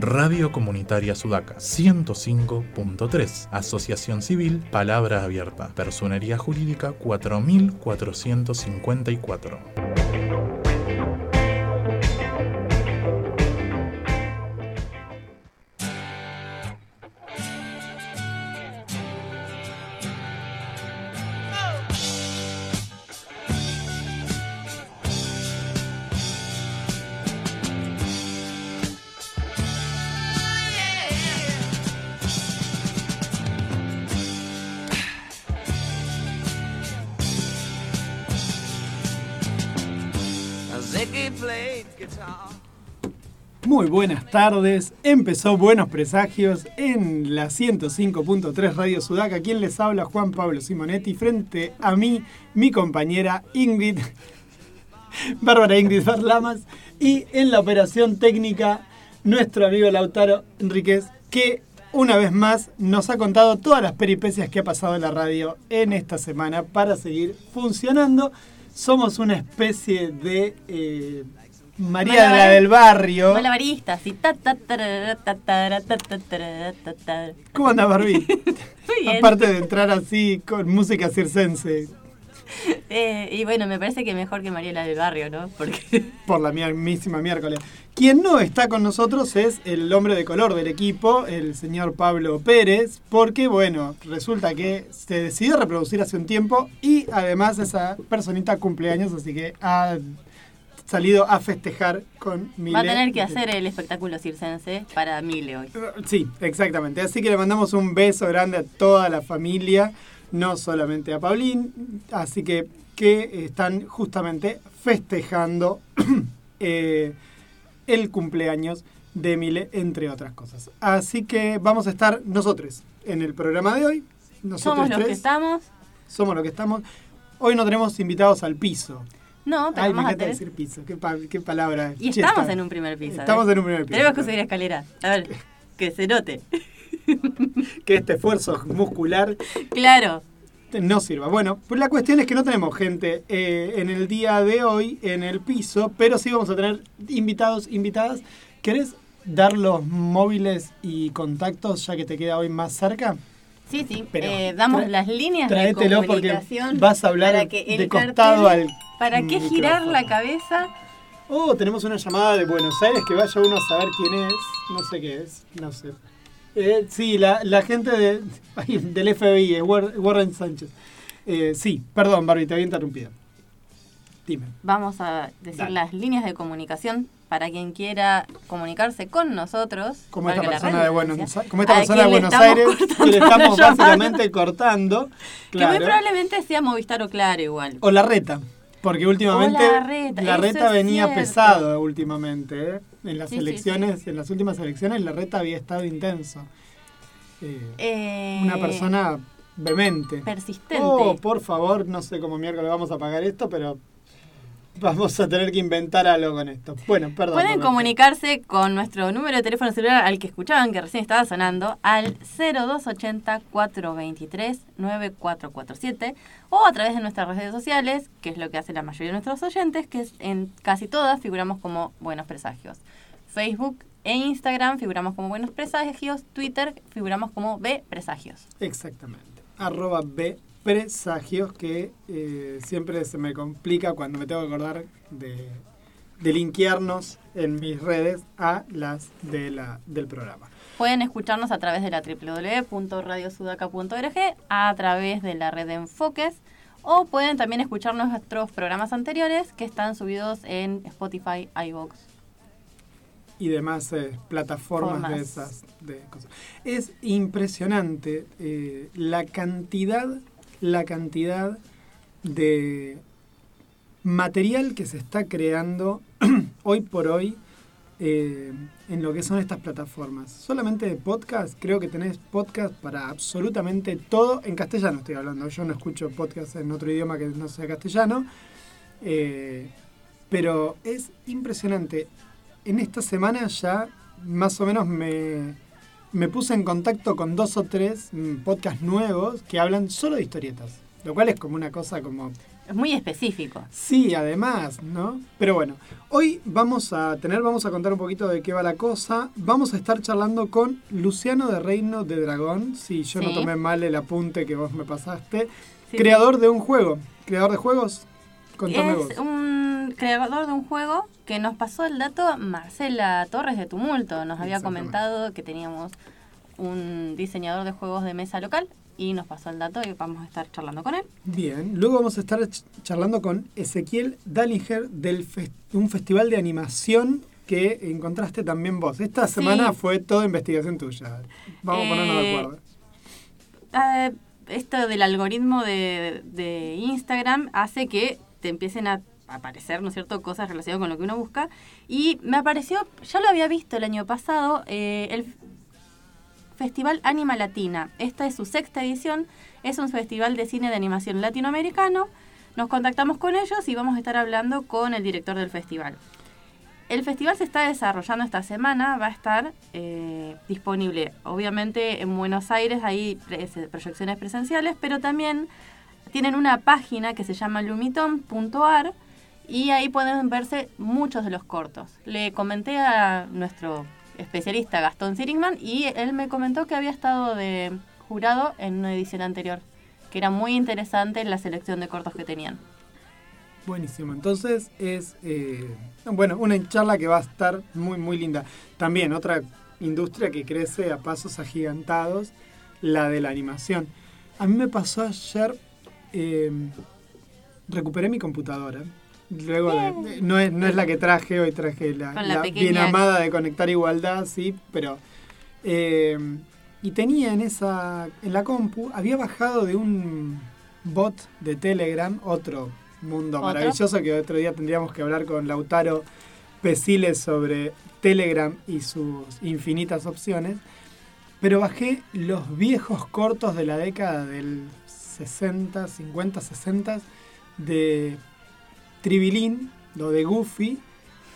Radio Comunitaria Sudaca 105.3. Asociación Civil Palabra Abierta. Personería Jurídica 4454. Tardes, empezó Buenos Presagios en la 105.3 Radio Sudaca. Quien les habla, Juan Pablo Simonetti. Frente a mí, mi compañera Ingrid, Bárbara Ingrid Barlamas. Y en la operación técnica, nuestro amigo Lautaro Enríquez, que una vez más nos ha contado todas las peripecias que ha pasado en la radio en esta semana para seguir funcionando. Somos una especie de eh, María de la del barrio. Malabaristas y ta ta ¿Cómo anda Barbie? Aparte de entrar así con música circense. Eh, y bueno, me parece que mejor que María la del barrio, ¿no? Porque... Por la mismísima miércoles. Quien no está con nosotros es el hombre de color del equipo, el señor Pablo Pérez, porque bueno, resulta que se decidió reproducir hace un tiempo y además esa personita cumpleaños, así que ha salido a festejar con Mile. Va a tener que hacer el espectáculo circense para Mile hoy. Sí, exactamente. Así que le mandamos un beso grande a toda la familia, no solamente a Paulín, así que que están justamente festejando eh, el cumpleaños de Mile, entre otras cosas. Así que vamos a estar nosotros en el programa de hoy. Nosotros Somos los que estamos. Somos los que estamos. Hoy no tenemos invitados al piso. No, pero Ay, me vamos a encanta tener... decir piso. Qué, pa- qué palabra. Y cheta. estamos en un primer piso. Estamos en un primer piso. Tenemos que subir escalera. A ver, que se note. Que este esfuerzo muscular Claro. no sirva. Bueno, pues la cuestión es que no tenemos gente eh, en el día de hoy en el piso, pero sí vamos a tener invitados, invitadas. ¿Querés dar los móviles y contactos ya que te queda hoy más cerca? Sí, sí. Pero eh, damos las líneas de Tráetelo porque comunicación. vas a hablar para que el de costado cartel- al ¿Para qué girar la cabeza? Oh, tenemos una llamada de Buenos Aires que vaya uno a saber quién es. No sé qué es, no sé. Eh, sí, la, la gente de, del FBI, eh, War- Warren Sánchez. Eh, sí, perdón, Barbie, te había interrumpido. Dime. Vamos a decir Dale. las líneas de comunicación para quien quiera comunicarse con nosotros. Como esta persona de Buenos, como esta persona de Aires que le estamos básicamente cortando. Que muy probablemente sea Movistar o Claro igual. O la reta. Porque últimamente la reta, la venía cierto. pesado últimamente. ¿eh? En las Sí, sí, elecciones, en las últimas elecciones, la reta había estado intenso. Eh, Eh, una persona vehemente. persistente. Oh, por favor, no sé cómo miércoles vamos a pagar esto, pero vamos a tener que inventar algo con esto. Bueno, perdón. Pueden comunicarse con nuestro número de teléfono celular al que escuchaban que recién estaba sonando al 0280 423 9447 o a través de nuestras redes sociales, que es lo que hace la mayoría de nuestros oyentes, que en casi todas figuramos como Buenos Presagios. Facebook e Instagram figuramos como Buenos Presagios, Twitter figuramos como B Presagios. Exactamente. Arroba B presagios que eh, siempre se me complica cuando me tengo que acordar de, de linkearnos en mis redes a las de la, del programa. Pueden escucharnos a través de la www.radiosudaca.org, a través de la red de Enfoques, o pueden también escuchar nuestros programas anteriores que están subidos en Spotify, iVoox. y demás eh, plataformas Formas. de esas de cosas. Es impresionante eh, la cantidad, la cantidad de material que se está creando hoy por hoy eh, en lo que son estas plataformas. Solamente de podcast, creo que tenés podcast para absolutamente todo. En castellano estoy hablando, yo no escucho podcast en otro idioma que no sea castellano. Eh, pero es impresionante. En esta semana ya más o menos me, me puse en contacto con dos o tres mm, podcasts nuevos que hablan solo de historietas. Lo cual es como una cosa como Es muy específico. Sí, además, ¿no? Pero bueno, hoy vamos a tener, vamos a contar un poquito de qué va la cosa. Vamos a estar charlando con Luciano de Reino de Dragón, si yo no tomé mal el apunte que vos me pasaste. Sí. Creador de un juego. ¿Creador de juegos? Contame vos. Es un creador de un juego que nos pasó el dato Marcela Torres de Tumulto. Nos había comentado que teníamos un diseñador de juegos de mesa local y nos pasó el dato y vamos a estar charlando con él. Bien, luego vamos a estar ch- charlando con Ezequiel Dallinger del fes- un festival de animación que encontraste también vos. Esta Sí. semana fue toda investigación tuya. Vamos a ponernos de Eh, acuerdo. Ah, esto del algoritmo de, de Instagram hace que te empiecen a aparecer, ¿no es cierto?, cosas relacionadas con lo que uno busca. Y me apareció, ya lo había visto el año pasado, eh, el Festival Anima Latina. Esta es su sexta edición, es un festival de cine de animación latinoamericano. Nos contactamos con ellos y vamos a estar hablando con el director del festival. El festival se está desarrollando esta semana, va a estar eh, disponible obviamente en Buenos Aires, hay proyecciones presenciales, pero también tienen una página que se llama lumiton.ar y ahí pueden verse muchos de los cortos. Le comenté a nuestro especialista Gastón Sirigman y él me comentó que había estado de jurado en una edición anterior, que era muy interesante la selección de cortos que tenían. Buenísimo. Entonces es, eh, bueno, una charla que va a estar muy, muy linda. También otra industria que crece a pasos agigantados, la de la animación. A mí me pasó ayer, eh, recuperé mi computadora. Luego de, no es, no es la que traje, hoy traje la, la bien amada de Conectar Igualdad, sí, pero... eh, y tenía en esa, en la compu, había bajado de un bot de Telegram, otro mundo ¿Otro? maravilloso que otro día tendríamos que hablar con Lautaro Pesiles sobre Telegram y sus infinitas opciones. Pero bajé los viejos cortos de la década del 60, 50, 60 de Tribilín, lo de Goofy,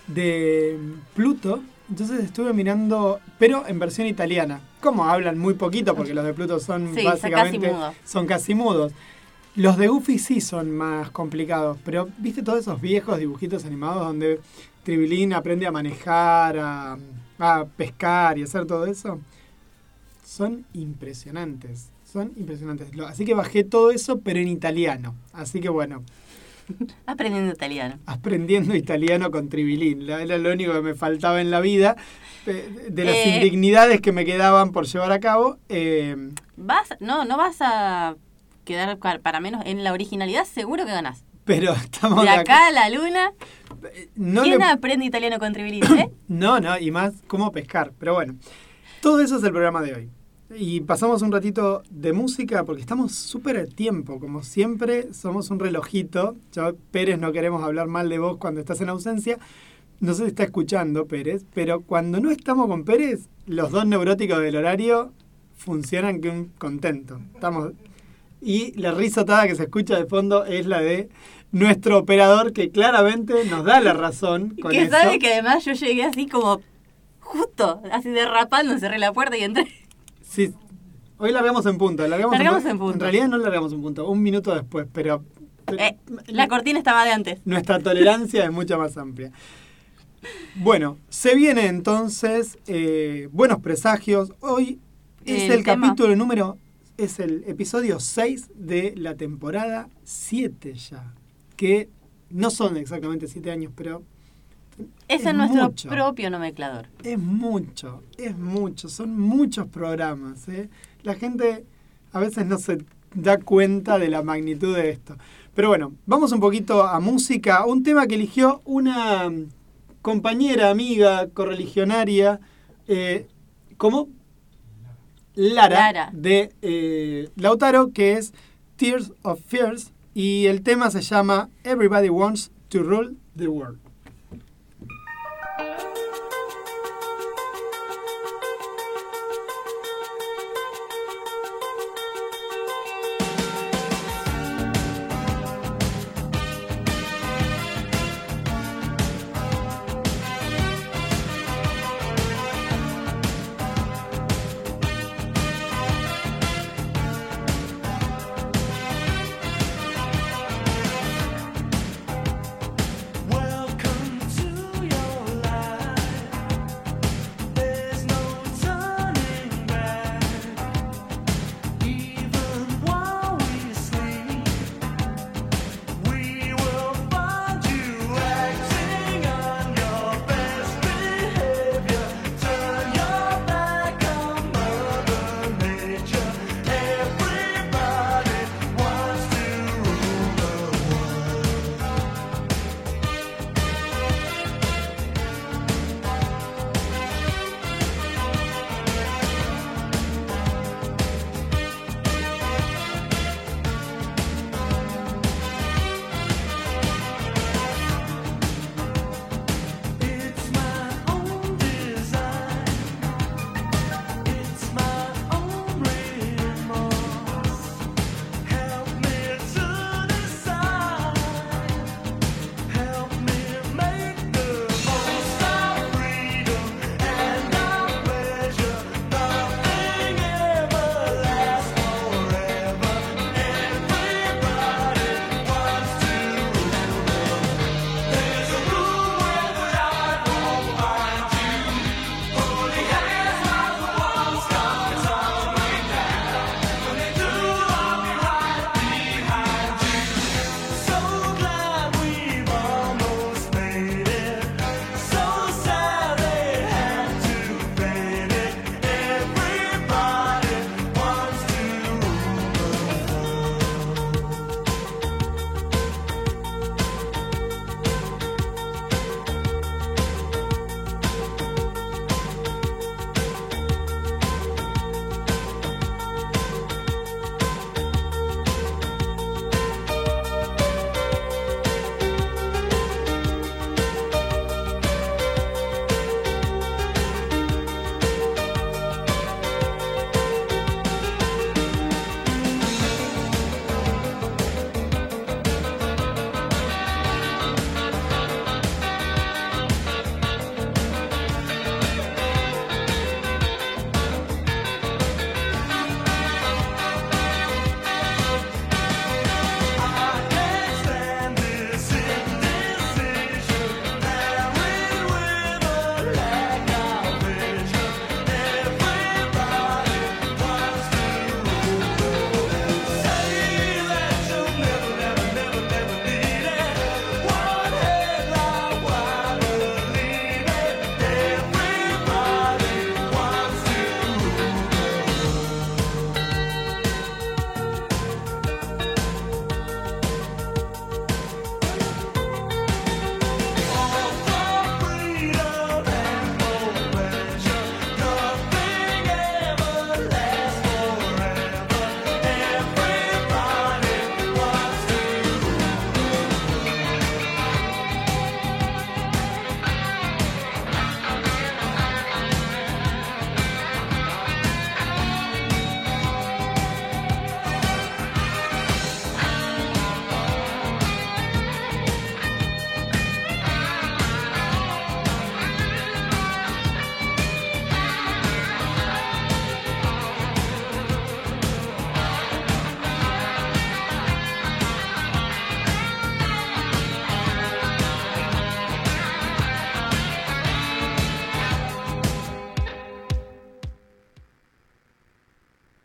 de Pluto. Entonces estuve mirando, pero en versión italiana. Como hablan muy poquito, porque los de Pluto son Sí, son básicamente casi son casi mudos. Los de Goofy sí son más complicados, pero ¿viste todos esos viejos dibujitos animados donde Tribilín aprende a manejar, a, a pescar y hacer todo eso? Son impresionantes, son impresionantes. Así que bajé todo eso, pero en italiano. Así que bueno, Aprendiendo italiano. aprendiendo italiano con Tribilín. La- Era lo único que me faltaba en la vida. De, las Eh. indignidades que me quedaban por llevar a cabo. eh, Vas, no, no vas a quedar para menos en la originalidad, seguro que ganás. pero estamos De de acá a la luna, No ¿quién le- aprende italiano con Tribilín, eh? No, no, y más cómo pescar. Pero bueno, todo eso es el programa de hoy. Y pasamos un ratito de música porque estamos súper a tiempo. Como siempre, somos un relojito. Yo, Pérez, no queremos hablar mal de vos cuando estás en ausencia. No sé si está escuchando Pérez, pero cuando no estamos con Pérez, los dos neuróticos del horario funcionan que un contento. Estamos y la risotada que se escucha de fondo es la de nuestro operador que claramente nos da la razón con que eso. sabe que además yo llegué así como justo, así derrapando, cerré la puerta y entré. Sí, hoy largamos en punto. Largamos, Largamos en, en punto. En realidad no largamos en punto, un minuto después, pero Eh, la cortina estaba de antes. nuestra tolerancia es mucho más amplia. Bueno, se viene entonces eh, Buenos Presagios. Hoy es el, El capítulo número, es el episodio 6 de la temporada 7 ya. Que no son exactamente 7 años, pero Ese Es es nuestro mucho. propio nomenclador. Es mucho, es mucho, son muchos programas. ¿eh? La gente a veces no se da cuenta de la magnitud de esto. Pero bueno, vamos un poquito a música, un tema que eligió una mm, compañera, amiga, correligionaria, eh, como Lara, Lara. de eh, Lautaro, que es Tears of Fears, y el tema se llama Everybody Wants to Rule the World.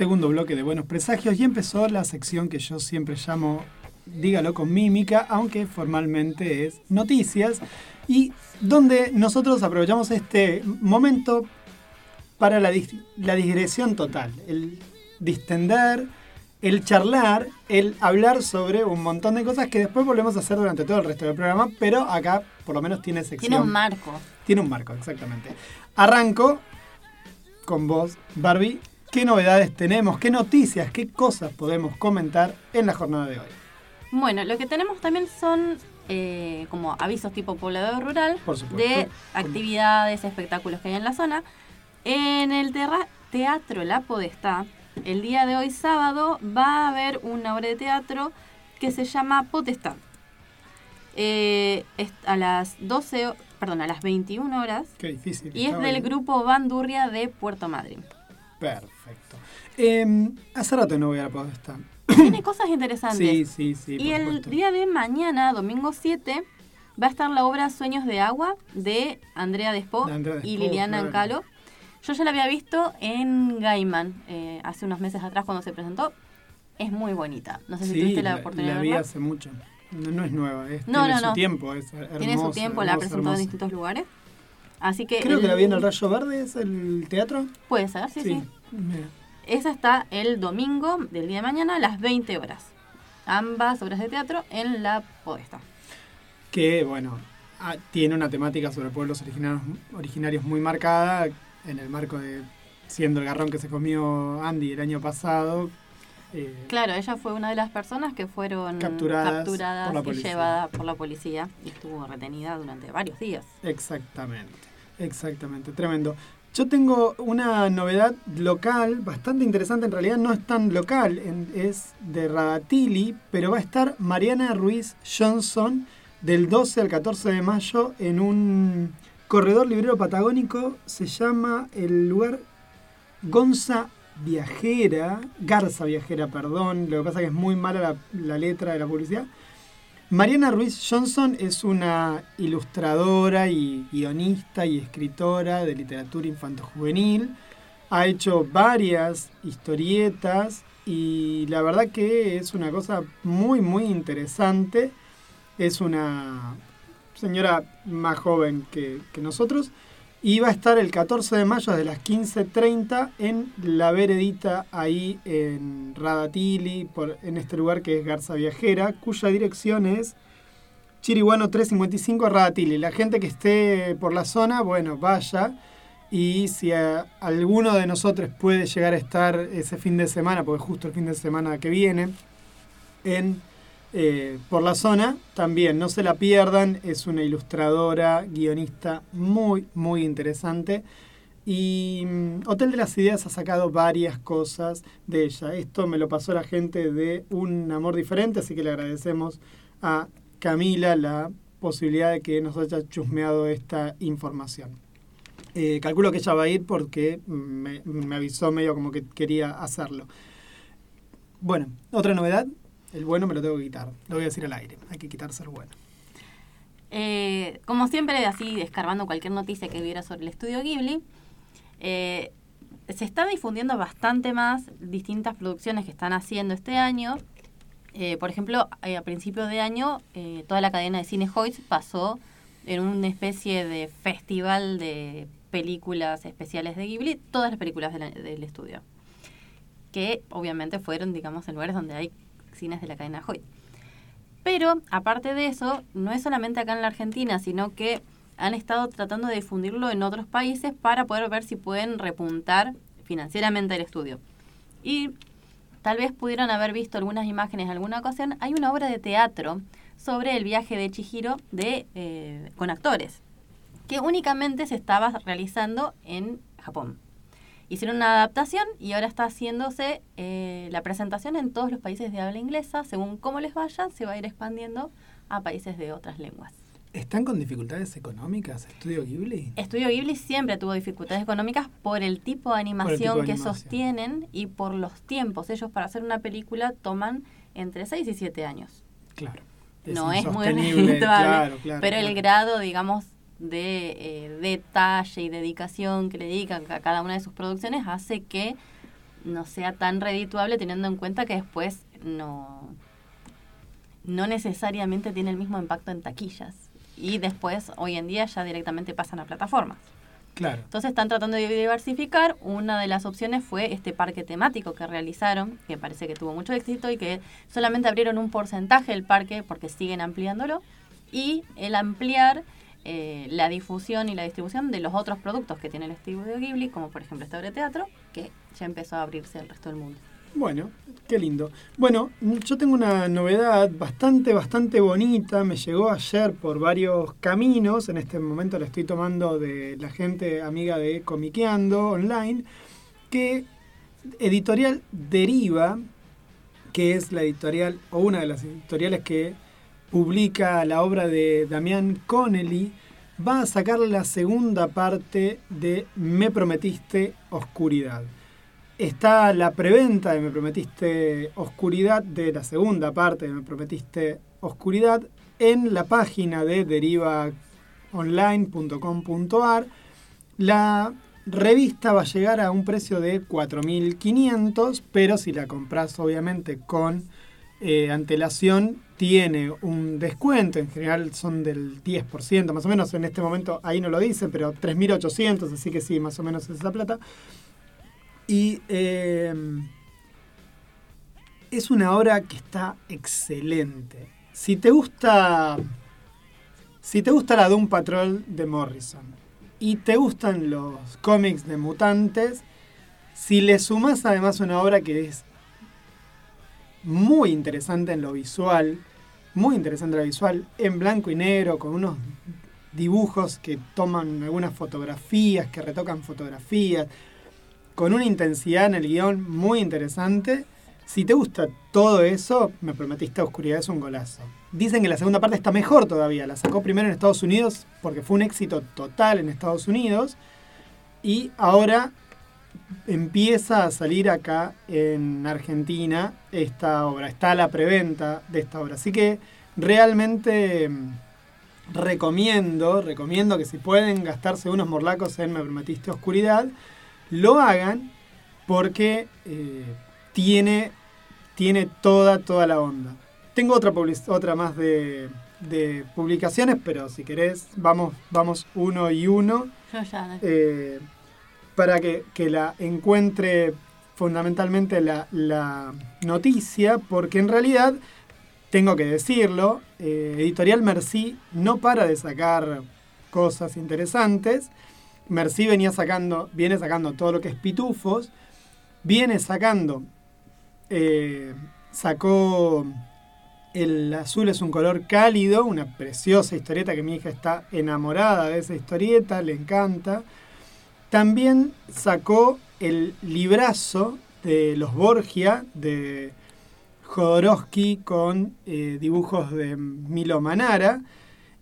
segundo bloque de Buenos Presagios y empezó la sección que yo siempre llamo Dígalo con mímica, aunque formalmente es noticias, y donde nosotros aprovechamos este momento para la, la digresión total, el distender, el charlar, el hablar sobre un montón de cosas que después volvemos a hacer durante todo el resto del programa, pero acá por lo menos tiene sección. Tiene un marco. Tiene un marco, exactamente. Arranco con vos, Barbie, qué novedades tenemos, qué noticias, qué cosas podemos comentar en la jornada de hoy. Bueno, lo que tenemos también son eh, como avisos tipo poblador rural de actividades, espectáculos que hay en la zona. En el Teatro La Podestá, el día de hoy sábado, va a haber una obra de teatro que se llama Potestad. Eh, a las 12, perdón, a las 21 horas. Qué difícil. Y es del grupo Bandurria de Puerto Madryn. Perfecto. Eh, hace rato no voy a la Podestá. Tiene cosas interesantes. Sí, sí, sí. Y el día de mañana, domingo 7, va a estar la obra Sueños de Agua de Andrea Despo, y Liliana Ancalo. Yo ya la había visto en Gaiman eh, hace unos meses atrás cuando se presentó. Es muy bonita. No sé si tuviste la, oportunidad la vi hace mucho. No, es nueva, es, no, tiene no, su tiempo. Es tiene su tiempo, la ha presentado en distintos lugares. Así que Creo que la vi en el Rayo Verde, ¿es el teatro? Puede ser, sí, sí. Esa está el domingo del día de mañana a las 20 horas. Ambas obras de teatro en la Podesta. Que, bueno, ah, tiene una temática sobre pueblos originarios, originarios muy marcada en el marco de siendo el garrón que se comió Andy el año pasado. Eh, claro, ella fue una de las personas que fueron capturadas, y llevadas por la policía y estuvo retenida durante varios días. Exactamente, exactamente, tremendo. Yo tengo una novedad local, bastante interesante, en realidad no es tan local, es de Radatili, pero va a estar Mariana Ruiz Johnson del 12 al 14 de mayo en un corredor librero patagónico, se llama el lugar Gonza Viajera, Garza Viajera, perdón, lo que pasa es que es muy mala la, la letra de la publicidad. Mariana Ruiz Johnson es una ilustradora y guionista y escritora de literatura infanto-juvenil. Ha hecho varias historietas y la verdad que es una cosa muy, muy interesante. Es una señora más joven que, que nosotros y va a estar el 14 de mayo desde las 15.30 en La Veredita, ahí en Radatili, en este lugar que es Garza Viajera, cuya dirección es Chiriguano 355 Radatili. La gente que esté por la zona, bueno, vaya. Y si alguno de nosotros puede llegar a estar ese fin de semana, porque justo el fin de semana que viene, en eh, por la zona. También no se la pierdan, es una ilustradora, guionista muy, muy interesante. Y mm, Hotel de las Ideas ha sacado varias cosas de ella. Esto me lo pasó la gente de Un Amor Diferente, así que le agradecemos a Camila la posibilidad de que nos haya chusmeado esta información. Eh, calculo que ella va a ir porque me, me avisó medio como que quería hacerlo. Bueno, otra novedad el bueno me lo tengo que quitar. Lo voy a decir al aire. Hay que quitarse el bueno. Eh, como siempre, así escarbando cualquier noticia que hubiera sobre el estudio Ghibli, eh, se está difundiendo bastante más distintas producciones que están haciendo este año. Eh, por ejemplo, a principios de año, toda la cadena de cine Hoyts pasó en una especie de festival de películas especiales de Ghibli, todas las películas del estudio. Que obviamente fueron, digamos, en lugares donde hay de la cadena Hoy. Pero, aparte de eso, no es solamente acá en la Argentina, sino que han estado tratando de difundirlo en otros países para poder ver si pueden repuntar financieramente el estudio. Y tal vez pudieron haber visto algunas imágenes en alguna ocasión. Hay una obra de teatro sobre el viaje de Chihiro de, eh, con actores, que únicamente se estaba realizando en Japón. Hicieron una adaptación y ahora está haciéndose eh, la presentación en todos los países de habla inglesa. Según cómo les vaya, se va a ir expandiendo a países de otras lenguas. ¿Están con dificultades económicas Estudio Ghibli? Estudio Ghibli siempre tuvo dificultades económicas por el tipo de animación tipo de que animación. sostienen y por los tiempos. Ellos para hacer una película toman entre 6 y 7 años. Claro. no es muy redituable, claro, claro, pero el grado, digamos, de eh, detalle y dedicación que le dedican a cada una de sus producciones hace que no sea tan redituable teniendo en cuenta que después no, no necesariamente tiene el mismo impacto en taquillas. Y después, hoy en día, ya directamente pasan a plataformas. Claro. Entonces están tratando de diversificar. Una de las opciones fue este parque temático que realizaron, que parece que tuvo mucho éxito y que solamente abrieron un porcentaje del parque porque siguen ampliándolo. Y el ampliar eh, la difusión y la distribución de los otros productos que tiene el estudio Ghibli, como por ejemplo esta obra de teatro, que ya empezó a abrirse al resto del mundo. Bueno, qué lindo. Bueno, yo tengo una novedad bastante, bastante bonita. Me llegó ayer por varios caminos. En este momento la estoy tomando de la gente amiga de Comiqueando Online. Que Editorial Deriva, que es la editorial o una de las editoriales que publica la obra de Damián Connelly, va a sacar la segunda parte de Me Prometiste Oscuridad. Está la preventa de Me Prometiste Oscuridad, de la segunda parte de Me Prometiste Oscuridad, en la página de derivaonline.com.ar. La revista va a llegar a un precio de 4.500, pero si la compras obviamente con eh, antelación, tiene un descuento, en general son del 10%, más o menos en este momento ahí no lo dice, pero 3.800, así que sí, más o menos es esa plata. Y eh, es una obra que está excelente. Si te gusta. Si te gusta la Doom Patrol de Morrison y te gustan los cómics de mutantes, si le sumas además una obra que es muy interesante en lo visual, muy interesante lo visual, en blanco y negro, con unos dibujos que toman algunas fotografías, que retocan fotografías, con una intensidad en el guion muy interesante. Si te gusta todo eso, me prometiste Oscuridad es un golazo. Dicen que la segunda parte está mejor todavía. La sacó primero en Estados Unidos porque fue un éxito total en Estados Unidos. Y ahora empieza a salir acá en Argentina esta obra. Está la preventa de esta obra. Así que realmente mm, recomiendo, recomiendo que si pueden gastarse unos morlacos en Me Prometiste Oscuridad, lo hagan porque eh, tiene, tiene toda, toda la onda. Tengo otra, otra más de, de publicaciones, pero si querés, vamos, vamos uno y uno Yo ya. eh, para que, que la encuentre fundamentalmente la, la noticia, porque en realidad, tengo que decirlo, eh, Editorial Merci no para de sacar cosas interesantes. Merci venía sacando, viene sacando todo lo que es pitufos, viene sacando, eh, sacó El azul es un color cálido, una preciosa historieta que mi hija está enamorada de esa historieta, le encanta. También sacó el librazo de los Borgia de Jodorowsky con eh, dibujos de Milo Manara.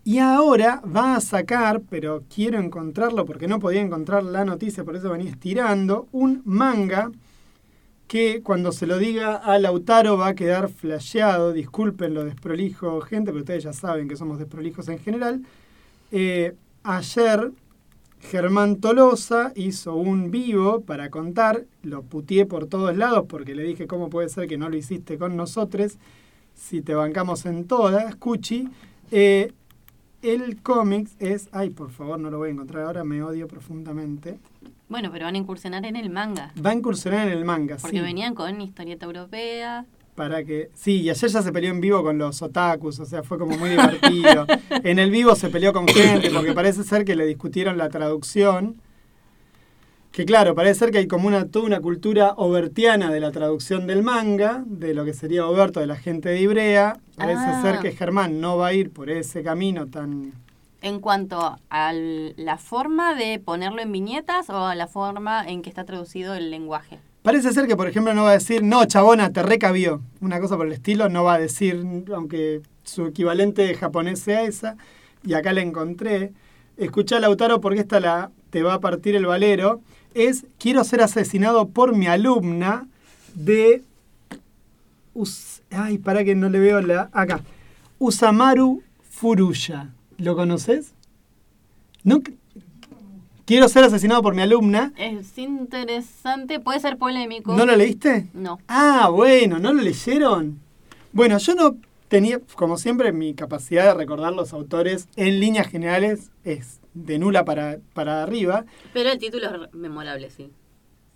Y ahora va a sacar, pero quiero encontrarlo porque no podía encontrar la noticia, por eso venía estirando, un manga que cuando se lo diga a Lautaro va a quedar flasheado. Disculpen lo desprolijo, gente, pero ustedes ya saben que somos desprolijos en general. Eh, ayer Germán Tolosa hizo un vivo para contar, lo putié por todos lados porque le dije cómo puede ser que no lo hiciste con nosotros, si te bancamos en todas, Cuchi. Eh, el cómics es, ay por favor no lo voy a encontrar ahora, me odio profundamente. Bueno, pero van a incursionar en el manga. Va a incursionar en el manga, Porque sí. venían con historieta europea. Para que. Sí, y ayer ya se peleó en vivo con los otakus, o sea, fue como muy divertido. en el vivo se peleó con gente, porque parece ser que le discutieron la traducción. Que claro, parece ser que hay como una, toda una cultura obertiana de la traducción del manga, de lo que sería Oberto, de la gente de Ibrea. Parece Ah. ser que Germán no va a ir por ese camino tan En cuanto a la forma de ponerlo en viñetas o a la forma en que está traducido el lenguaje. Parece ser que, por ejemplo, no va a decir, no, chabona, te recabió. Una cosa por el estilo, no va a decir, aunque su equivalente japonés sea esa. Y acá la encontré. Escucha, Lautaro, porque esta la te va a partir el valero. Es, quiero ser asesinado por mi alumna de... ay, para que no le veo la... Acá. Usamaru Furuya. ¿Lo conoces? ¿No? Quiero ser asesinado por mi alumna. Es interesante, puede ser polémico. ¿No lo leíste? No. Ah, bueno, ¿no lo leyeron? Bueno, yo no tenía, como siempre, mi capacidad de recordar los autores en líneas generales es de nula para, para arriba. Pero el título es memorable, sí.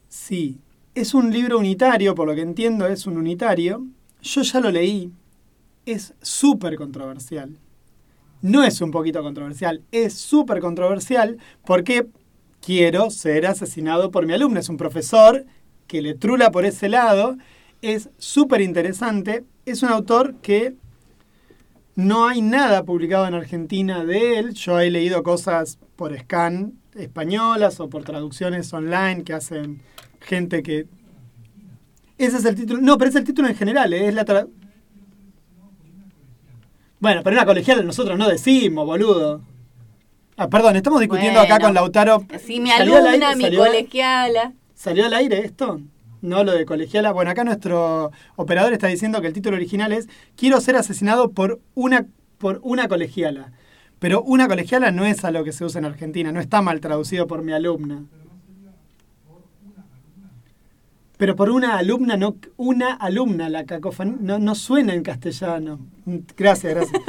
Sí. Es un libro unitario, por lo que entiendo es un unitario. Yo ya lo leí. Es súper controversial. No es un poquito controversial, es súper controversial porque quiero ser asesinado por mi alumno. Es un profesor que le trula por ese lado. Es súper interesante. Es un autor que no hay nada publicado en Argentina de él. Yo he leído cosas por scan españolas o por traducciones online que hacen gente que... Ese es el título. No, pero es el título en general. ¿eh? Es la bueno, pero una colegial nosotros no decimos, boludo. Ah, perdón, estamos discutiendo acá con Lautaro. Sí, mi alumna, mi colegiala. ¿Salió al aire esto? No, lo de colegiala. Bueno, acá nuestro operador está diciendo que el título original es Quiero ser asesinado por una, por una colegiala. Pero una colegiala no es a lo que se usa en Argentina, no está mal traducido por mi alumna. Pero por una alumna, no una alumna, la cacofonía no, no suena en castellano. Gracias, gracias.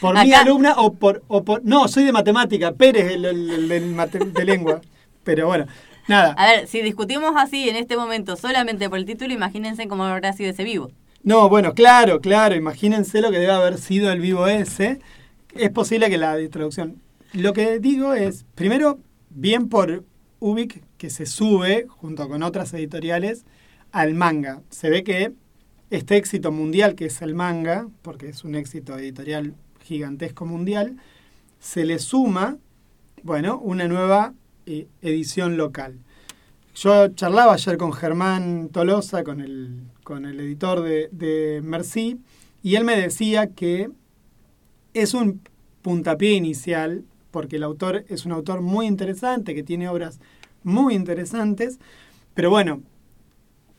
Por mi alumna o por, o por... No, soy de matemática, Pérez el, el, de lengua. Pero bueno, nada. A ver, si discutimos así en este momento solamente por el título, imagínense cómo habrá sido ese vivo. No, bueno, claro, claro, imagínense lo que debe haber sido el vivo ese. Es posible que la traducción... Lo que digo es, primero, bien por Ubik, que se sube, junto con otras editoriales, al manga. Se ve que este éxito mundial que es el manga, porque es un éxito editorial gigantesco mundial, se le suma, bueno, una nueva eh, edición local. Yo charlaba ayer con Germán Tolosa, con el, con el editor de, de Merci, y él me decía que es un puntapié inicial, porque el autor es un autor muy interesante, que tiene obras muy interesantes, pero bueno,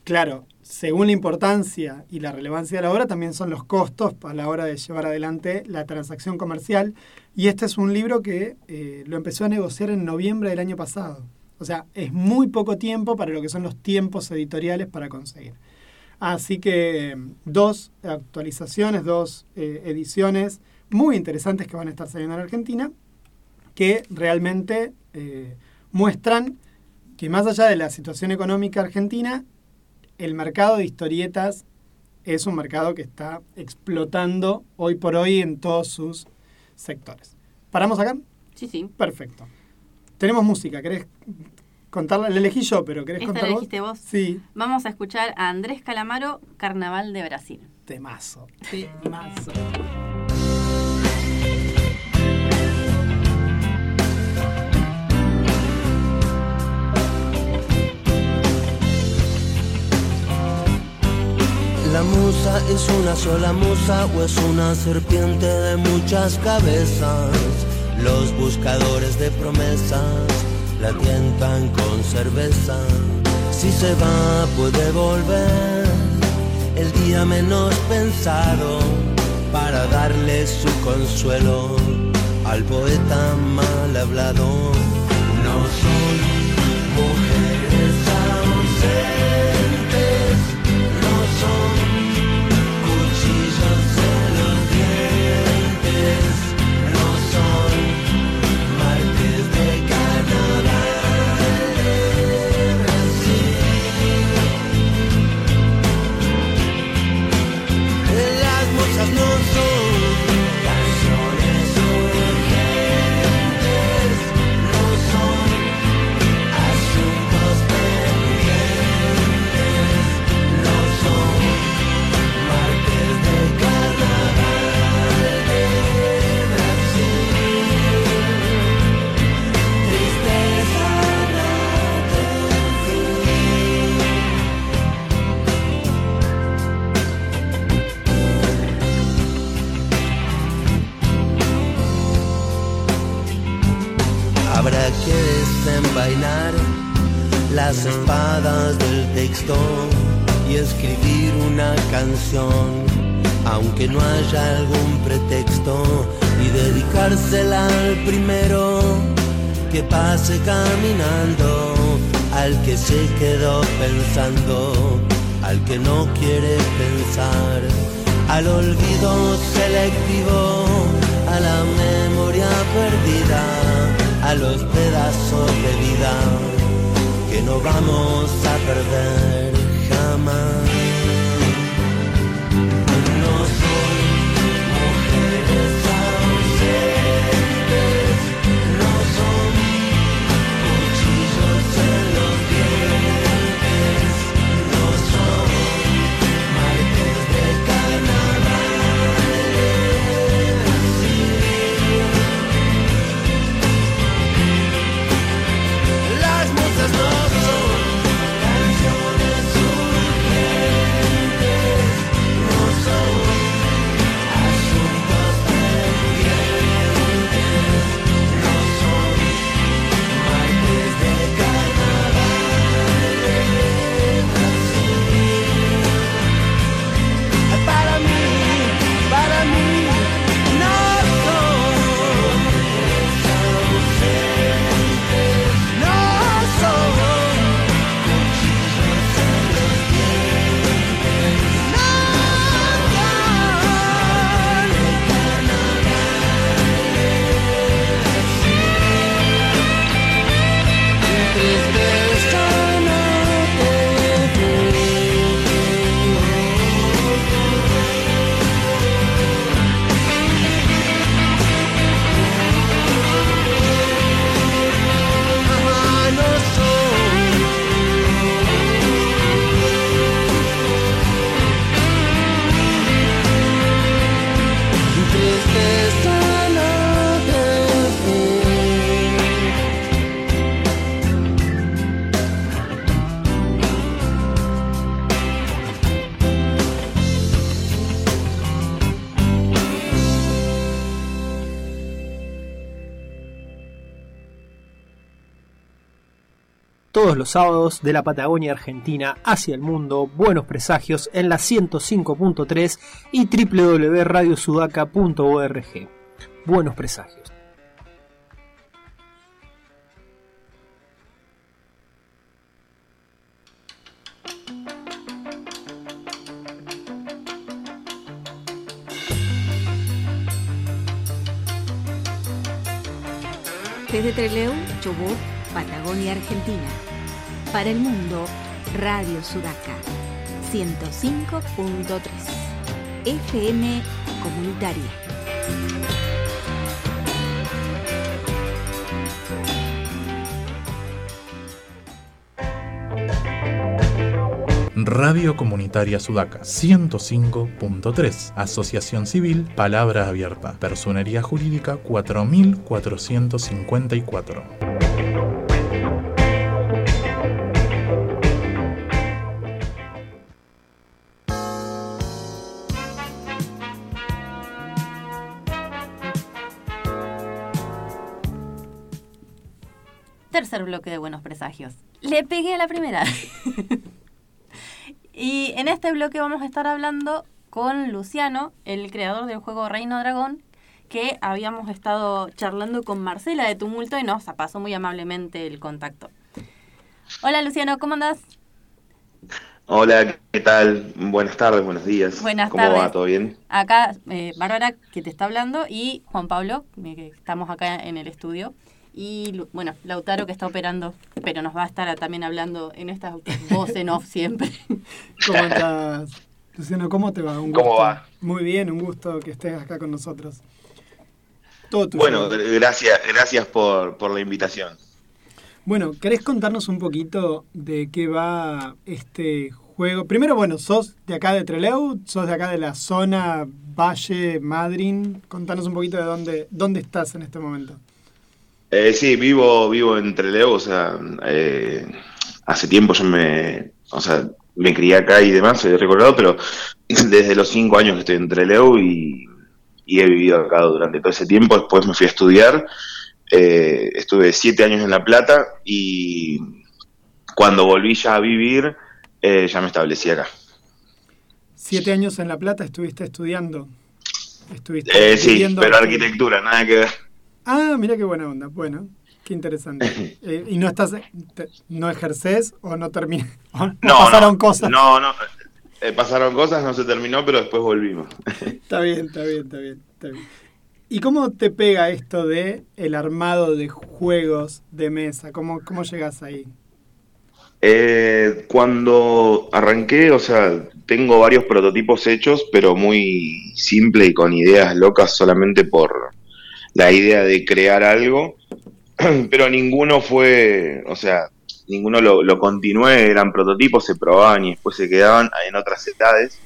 claro, según la importancia y la relevancia de la obra, también son los costos a la hora de llevar adelante la transacción comercial. Y este es un libro que eh, lo empezó a negociar en noviembre del año pasado. O sea, es muy poco tiempo para lo que son los tiempos editoriales para conseguir. Así que dos actualizaciones, dos eh, ediciones muy interesantes que van a estar saliendo en Argentina, que realmente eh, muestran que más allá de la situación económica argentina, el mercado de historietas es un mercado que está explotando hoy por hoy en todos sus sectores. ¿Paramos acá? Sí, sí. Perfecto. Tenemos música, ¿querés contarla? La elegí yo, pero ¿querés ¿Esta contarla? la elegiste vos? Sí. Vamos a escuchar a Andrés Calamaro, Carnaval de Brasil. Temazo. Temazo. La musa es una sola musa o es una serpiente de muchas cabezas. Los buscadores de promesas la tientan con cerveza. Si se va puede volver el día menos pensado para darle su consuelo al poeta mal hablado. Las espadas del texto y escribir una canción, aunque no haya algún pretexto, y dedicársela al primero que pase caminando, al que se quedó pensando, al que no quiere pensar, al olvido selectivo, a la memoria perdida, a los pedazos de vida no vamos a perder jamás. Todos los sábados de la Patagonia Argentina hacia el mundo, buenos presagios en la 105.3 y www.radiosudaca.org. Buenos presagios. Desde Treleu, Chubut, Patagonia, Argentina. Para el mundo, Radio Sudaca, 105.3. FM Comunitaria. Radio Comunitaria Sudaca 105.3, Asociación Civil Palabra Abierta, Personería Jurídica 4454. Tercer bloque de buenos presagios. Le pegué a la primera. y en este bloque vamos a estar hablando con Luciano, el creador del juego Reino Dragón, que habíamos estado charlando con Marcela de Tumulto y nos pasó muy amablemente el contacto. Hola Luciano, ¿cómo andás? Hola, ¿qué tal? Buenas tardes, buenos días. Buenas ¿Cómo tardes. va? ¿Todo bien? Acá, eh, Bárbara, que te está hablando, y Juan Pablo, que estamos acá en el estudio. Y bueno, Lautaro que está operando, pero nos va a estar también hablando en estas voz en off siempre. ¿Cómo estás, Luciano? ¿Cómo te va? Un ¿Cómo gusto. va? Muy bien, un gusto que estés acá con nosotros. Todo tuyo. Bueno, gr- gracias, gracias por, por la invitación. Bueno, ¿querés contarnos un poquito de qué va este juego? Primero, bueno, sos de acá de Trelew, sos de acá de la zona Valle Madryn. Contanos un poquito de dónde, dónde estás en este momento. Eh, sí, vivo, vivo en Trelew, o sea, eh, hace tiempo yo me, o sea, me crié acá y demás, soy de recordado, pero desde los cinco años que estoy en Trelew y, y he vivido acá durante todo ese tiempo. Después me fui a estudiar eh, estuve siete años en La Plata y cuando volví ya a vivir, eh, ya me establecí acá. Siete años en La Plata estuviste estudiando. Estuviste Eh, sí, pero arquitectura, nada que ver. Ah, mira qué buena onda. Bueno, qué interesante. Eh, ¿Y no estás, te- no ejerces o no terminas? No, pasaron cosas. No, no. eh, pasaron cosas, no se terminó, pero después volvimos. Está bien, está bien, está bien, está bien. ¿Y cómo te pega esto de el armado de juegos de mesa? ¿Cómo, cómo llegas ahí? Eh, cuando arranqué, o sea, tengo varios prototipos hechos, pero muy simple y con ideas locas solamente por la idea de crear algo, pero ninguno fue, o sea, ninguno lo, lo continué, eran prototipos, se probaban y después se quedaban en otras edades.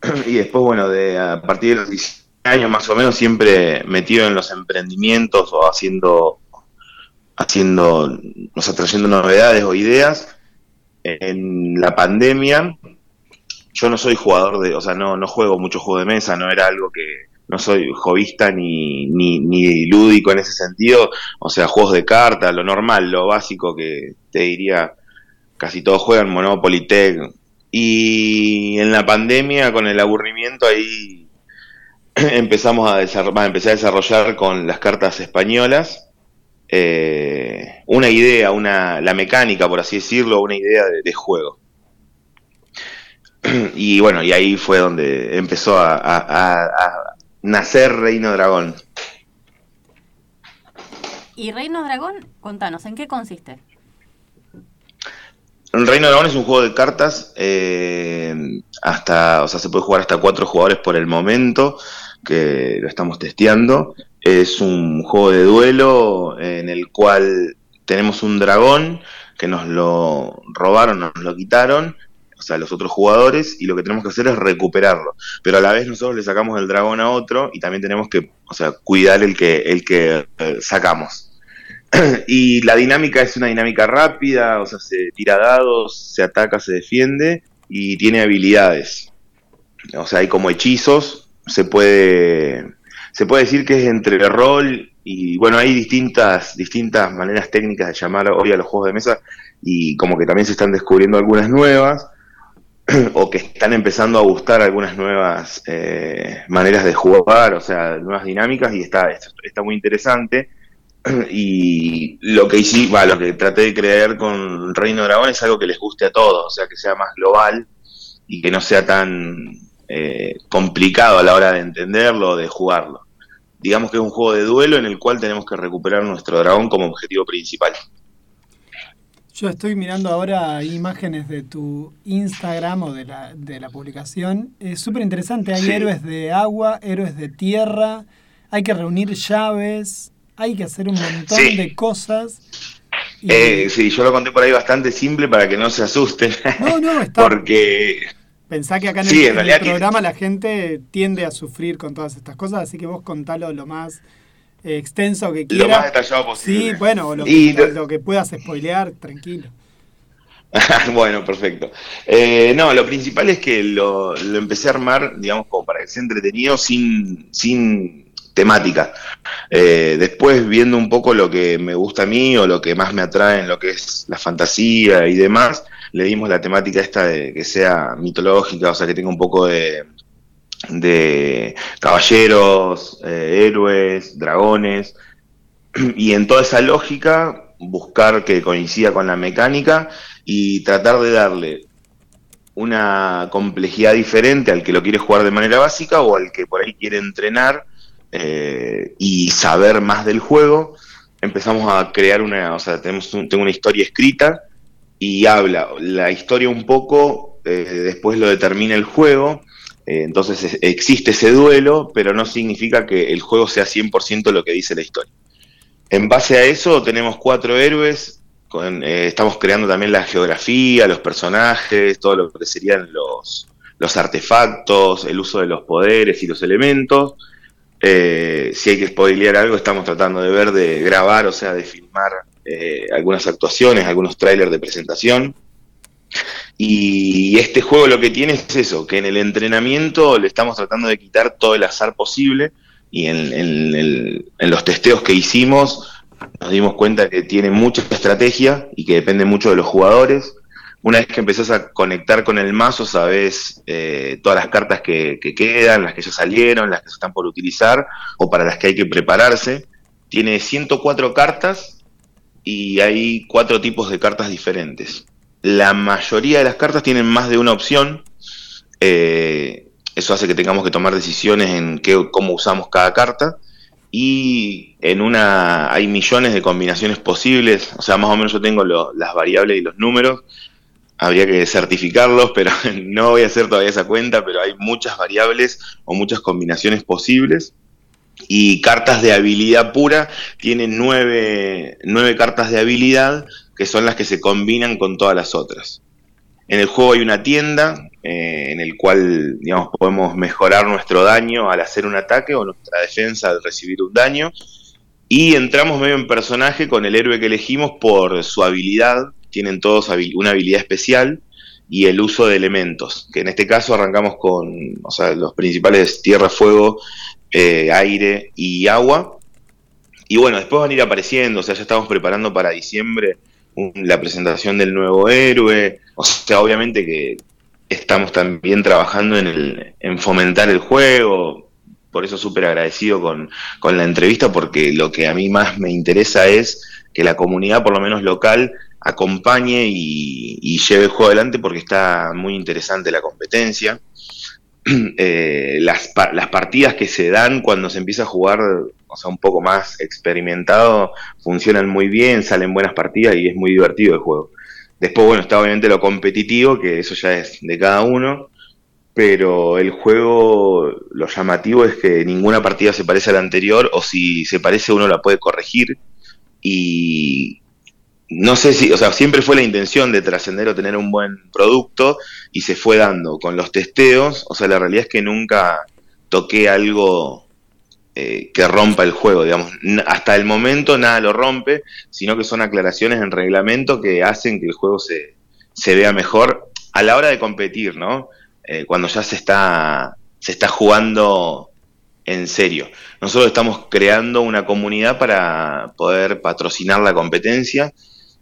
Y después, bueno, de, a partir de los 17 años más o menos, siempre metido en los emprendimientos o haciendo haciendo, o sea, trayendo novedades o ideas. En la pandemia, yo no soy jugador de, o sea, no, no juego mucho juego de mesa, no era algo que, no soy jovista ni, ni, ni lúdico en ese sentido, o sea, juegos de cartas, lo normal, lo básico que te diría, casi todos juegan Monopoly Tech. Y en la pandemia, con el aburrimiento, ahí empezamos a desarrollar, empecé a desarrollar con las cartas españolas eh, una idea, una, la mecánica, por así decirlo, una idea de, juego. Y bueno, y ahí fue donde empezó a- a nacer Reino Dragón. Y Reino Dragón, contanos, ¿en qué consiste? Reino Dragón es un juego de cartas, eh, hasta, o sea, se puede jugar hasta cuatro jugadores por el momento, que lo estamos testeando. Es un juego de duelo en el cual tenemos un dragón que nos lo robaron, nos lo quitaron, o sea, los otros jugadores, y lo que tenemos que hacer es recuperarlo. Pero a la vez nosotros le sacamos el dragón a otro y también tenemos que, o sea, cuidar el que, el que eh, sacamos. y la dinámica es una dinámica rápida, o sea, se tira dados, se ataca, se defiende y tiene habilidades. O sea, hay como hechizos, se puede se puede decir que es entre rol y bueno, hay distintas distintas maneras técnicas de llamar hoy a los juegos de mesa y como que también se están descubriendo algunas nuevas o que están empezando a gustar algunas nuevas eh, maneras de jugar, o sea, nuevas dinámicas y está está muy interesante y lo que hice, lo que traté de crear con Reino Dragón es algo que les guste a todos, o sea, que sea más global y que no sea tan eh, complicado a la hora de entenderlo o de jugarlo. Digamos que es un juego de duelo en el cual tenemos que recuperar nuestro dragón como objetivo principal. Yo estoy mirando ahora imágenes de tu Instagram o de la, de la publicación. Es súper interesante. Hay Sí. héroes de agua, héroes de tierra. Hay que reunir llaves. Hay que hacer un montón Sí. de cosas. Y- Eh, sí, yo lo conté por ahí bastante simple para que no se asusten, no, no, está. porque Pensá que acá en, Sí, el, en programa la gente tiende a sufrir con todas estas cosas, así que vos contalo lo más extenso que lo quieras. más detallado posible. Sí, bueno, lo, Y que, lo- lo que puedas spoilear, tranquilo. bueno, perfecto. Eh, no, lo principal es que lo, lo empecé a armar, digamos, como para que sea entretenido sin, sin temática. Eh, después, viendo un poco lo que me gusta a mí o lo que más me atrae en lo que es la fantasía y demás, le dimos la temática esta de que sea mitológica, o sea, que tenga un poco de, de caballeros, eh, héroes, dragones, y en toda esa lógica buscar que coincida con la mecánica y tratar de darle una complejidad diferente al que lo quiere jugar de manera básica o al que por ahí quiere entrenar eh, y saber más del juego. Empezamos a crear una, o sea, tenemos tengo una historia escrita y habla la historia un poco, eh, después lo determina el juego. Eh, entonces es- existe ese duelo, pero no significa que el juego sea 100% lo que dice la historia. En base a eso tenemos cuatro héroes, eh, estamos creando también la geografía, los personajes, todo lo que serían los, los artefactos, el uso de los poderes y los elementos. Eh, si hay que spoilear algo, estamos tratando de ver, de grabar, o sea, de filmar algunas actuaciones, algunos trailers de presentación. Y este juego lo que tiene es eso, que en el entrenamiento le estamos tratando de quitar todo el azar posible y en, los testeos que hicimos nos dimos cuenta que tiene mucha estrategia y que depende mucho de los jugadores. Una vez que empezás a conectar con el mazo, sabes eh, todas las cartas que, que, quedan, las que ya salieron, las que se están por utilizar o para las que hay que prepararse. Tiene 104 cartas y hay cuatro tipos de cartas diferentes. La mayoría de las cartas tienen más de una opción. Eh, eso hace que tengamos que tomar decisiones en qué, cómo usamos cada carta. Y en una hay millones de combinaciones posibles. O sea, más o menos yo tengo las variables y los números. Habría que certificarlos, pero no voy a hacer todavía esa cuenta. Pero hay muchas variables o muchas combinaciones posibles. Y cartas de habilidad pura tienen nueve, nueve cartas de habilidad que son las que se combinan con todas las otras. En el juego hay una tienda eh, en el cual digamos, podemos mejorar nuestro daño al hacer un ataque o nuestra defensa al recibir un daño. Y entramos medio en personaje con el héroe que elegimos por su habilidad. Tienen todos una habilidad especial y el uso de elementos. Que en este caso arrancamos con los principales tierra, fuego, eh, aire y agua. Y bueno, después van a ir apareciendo. O sea, ya estamos preparando para diciembre la presentación del nuevo héroe. O sea, obviamente que estamos también trabajando en, el, en fomentar el juego. Por eso súper agradecido con, la entrevista, porque lo que a mí más me interesa es que la comunidad, por lo menos local, acompañe y, lleve el juego adelante porque está muy interesante la competencia. Eh, las, partidas que se dan cuando se empieza a jugar, o sea, un poco más experimentado, funcionan muy bien, salen buenas partidas y es muy divertido el juego. Después, bueno, está obviamente lo competitivo, que eso ya es de cada uno, pero el juego, lo llamativo es que ninguna partida se parece a la anterior, o si se parece uno la puede corregir, y no sé si, o sea, siempre fue la intención de trascender o tener un buen producto, y se fue dando con los testeos, o sea, la realidad es que nunca toqué algo eh, que rompa el juego, digamos. Hasta el momento nada lo rompe, sino que son aclaraciones en reglamento que hacen que el juego se, se vea mejor a la hora de competir, ¿no? Eh, cuando ya se está, se está jugando en serio. Nosotros estamos creando una comunidad para poder patrocinar la competencia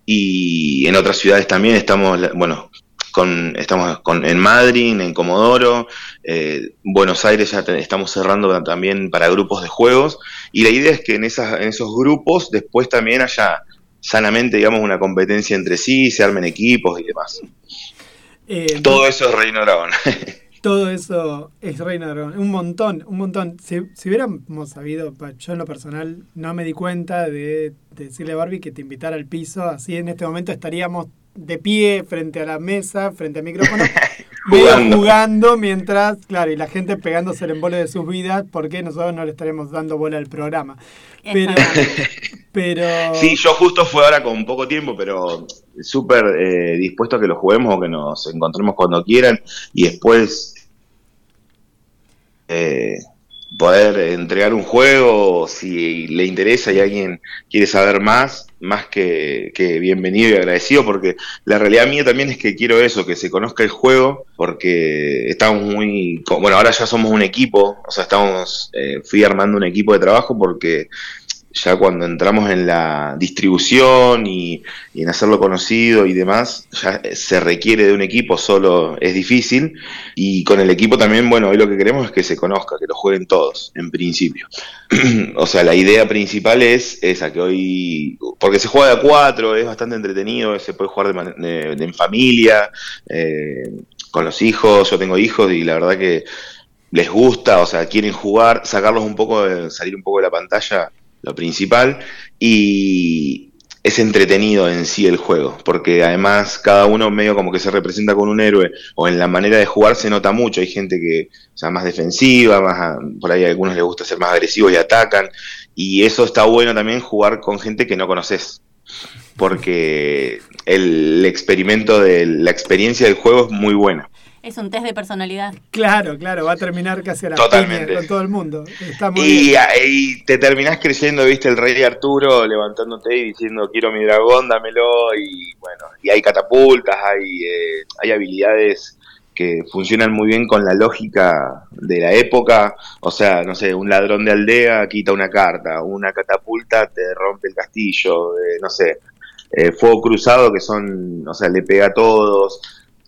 y en otras ciudades también estamos, bueno, con, estamos con, en Madrid, en Comodoro, eh, Buenos Aires ya estamos cerrando también para grupos de juegos y la idea es que en, esas, en esos grupos después también haya sanamente, digamos, una competencia entre sí, se armen equipos y demás. Eh, todo eso es Reino Dragón. todo eso es Reino Dragón. Un montón, un montón. Si, si, hubiéramos sabido, yo en lo personal no me di cuenta de, de decirle a Barbie que te invitara al piso, así en este momento estaríamos de pie frente a la mesa, frente al micrófono, jugando. jugando mientras, claro, y la gente pegándose el embole de sus vidas porque nosotros no le estaremos dando bola al programa. Pero, pero... Sí, yo justo fue ahora con poco tiempo, pero súper eh, dispuesto a que lo juguemos o que nos encontremos cuando quieran y después... Eh, poder entregar un juego, si le interesa y alguien quiere saber más, más que, bienvenido y agradecido, porque la realidad mía también es que quiero eso, que se conozca el juego, porque estamos muy, bueno, ahora ya somos un equipo, o sea, estamos, eh, fui armando un equipo de trabajo porque ya cuando entramos en la distribución y, en hacerlo conocido y demás, ya se requiere de un equipo, solo es difícil. Y con el equipo también, bueno, hoy lo que queremos es que se conozca, que lo jueguen todos, en principio. o sea, la idea principal es esa, que hoy, porque se juega de a cuatro, es bastante entretenido, se puede jugar de, en familia, eh, con los hijos, yo tengo hijos y la verdad que les gusta, o sea, quieren jugar, sacarlos un poco, de, salir un poco de la pantalla lo principal, y es entretenido en sí el juego, porque además cada uno medio como que se representa con un héroe, o en la manera de jugar se nota mucho, hay gente que sea más defensiva, más por ahí a algunos les gusta ser más agresivos y atacan, y eso está bueno también jugar con gente que no conoces, porque el experimento de la experiencia del juego es muy buena. Es un test de personalidad. Claro, claro, va a terminar casi a la Totalmente. con todo el mundo. y, ahí te terminás creyendo, viste, el rey Arturo levantándote y diciendo quiero mi dragón, dámelo, y bueno, y hay catapultas, hay, eh, hay habilidades que funcionan muy bien con la lógica de la época. O sea, no sé, un ladrón de aldea quita una carta, una catapulta te rompe el castillo, eh, no sé, eh, fuego cruzado que son, o sea, le pega a todos.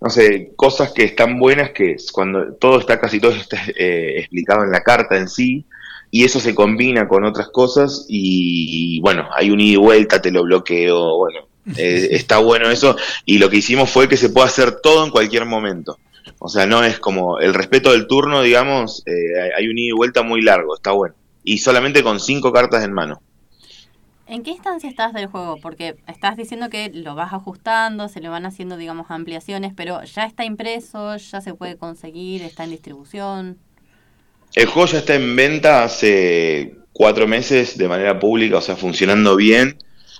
No sé, cosas que están buenas que cuando todo está, casi todo está eh, explicado en la carta en sí, y eso se combina con otras cosas y, bueno, hay un ida y vuelta, te lo bloqueo, bueno, eh, está bueno eso y lo que hicimos fue que se pueda hacer todo en cualquier momento. O sea, no es como el respeto del turno, digamos, eh, hay un ida y vuelta muy largo, está bueno. Y solamente con cinco cartas en mano. ¿En qué instancia estás del juego? Porque estás diciendo que lo vas ajustando, se le van haciendo, digamos, ampliaciones, pero ya está impreso, ya se puede conseguir, está en distribución. El juego ya está en venta hace cuatro meses de manera pública, o sea, funcionando bien.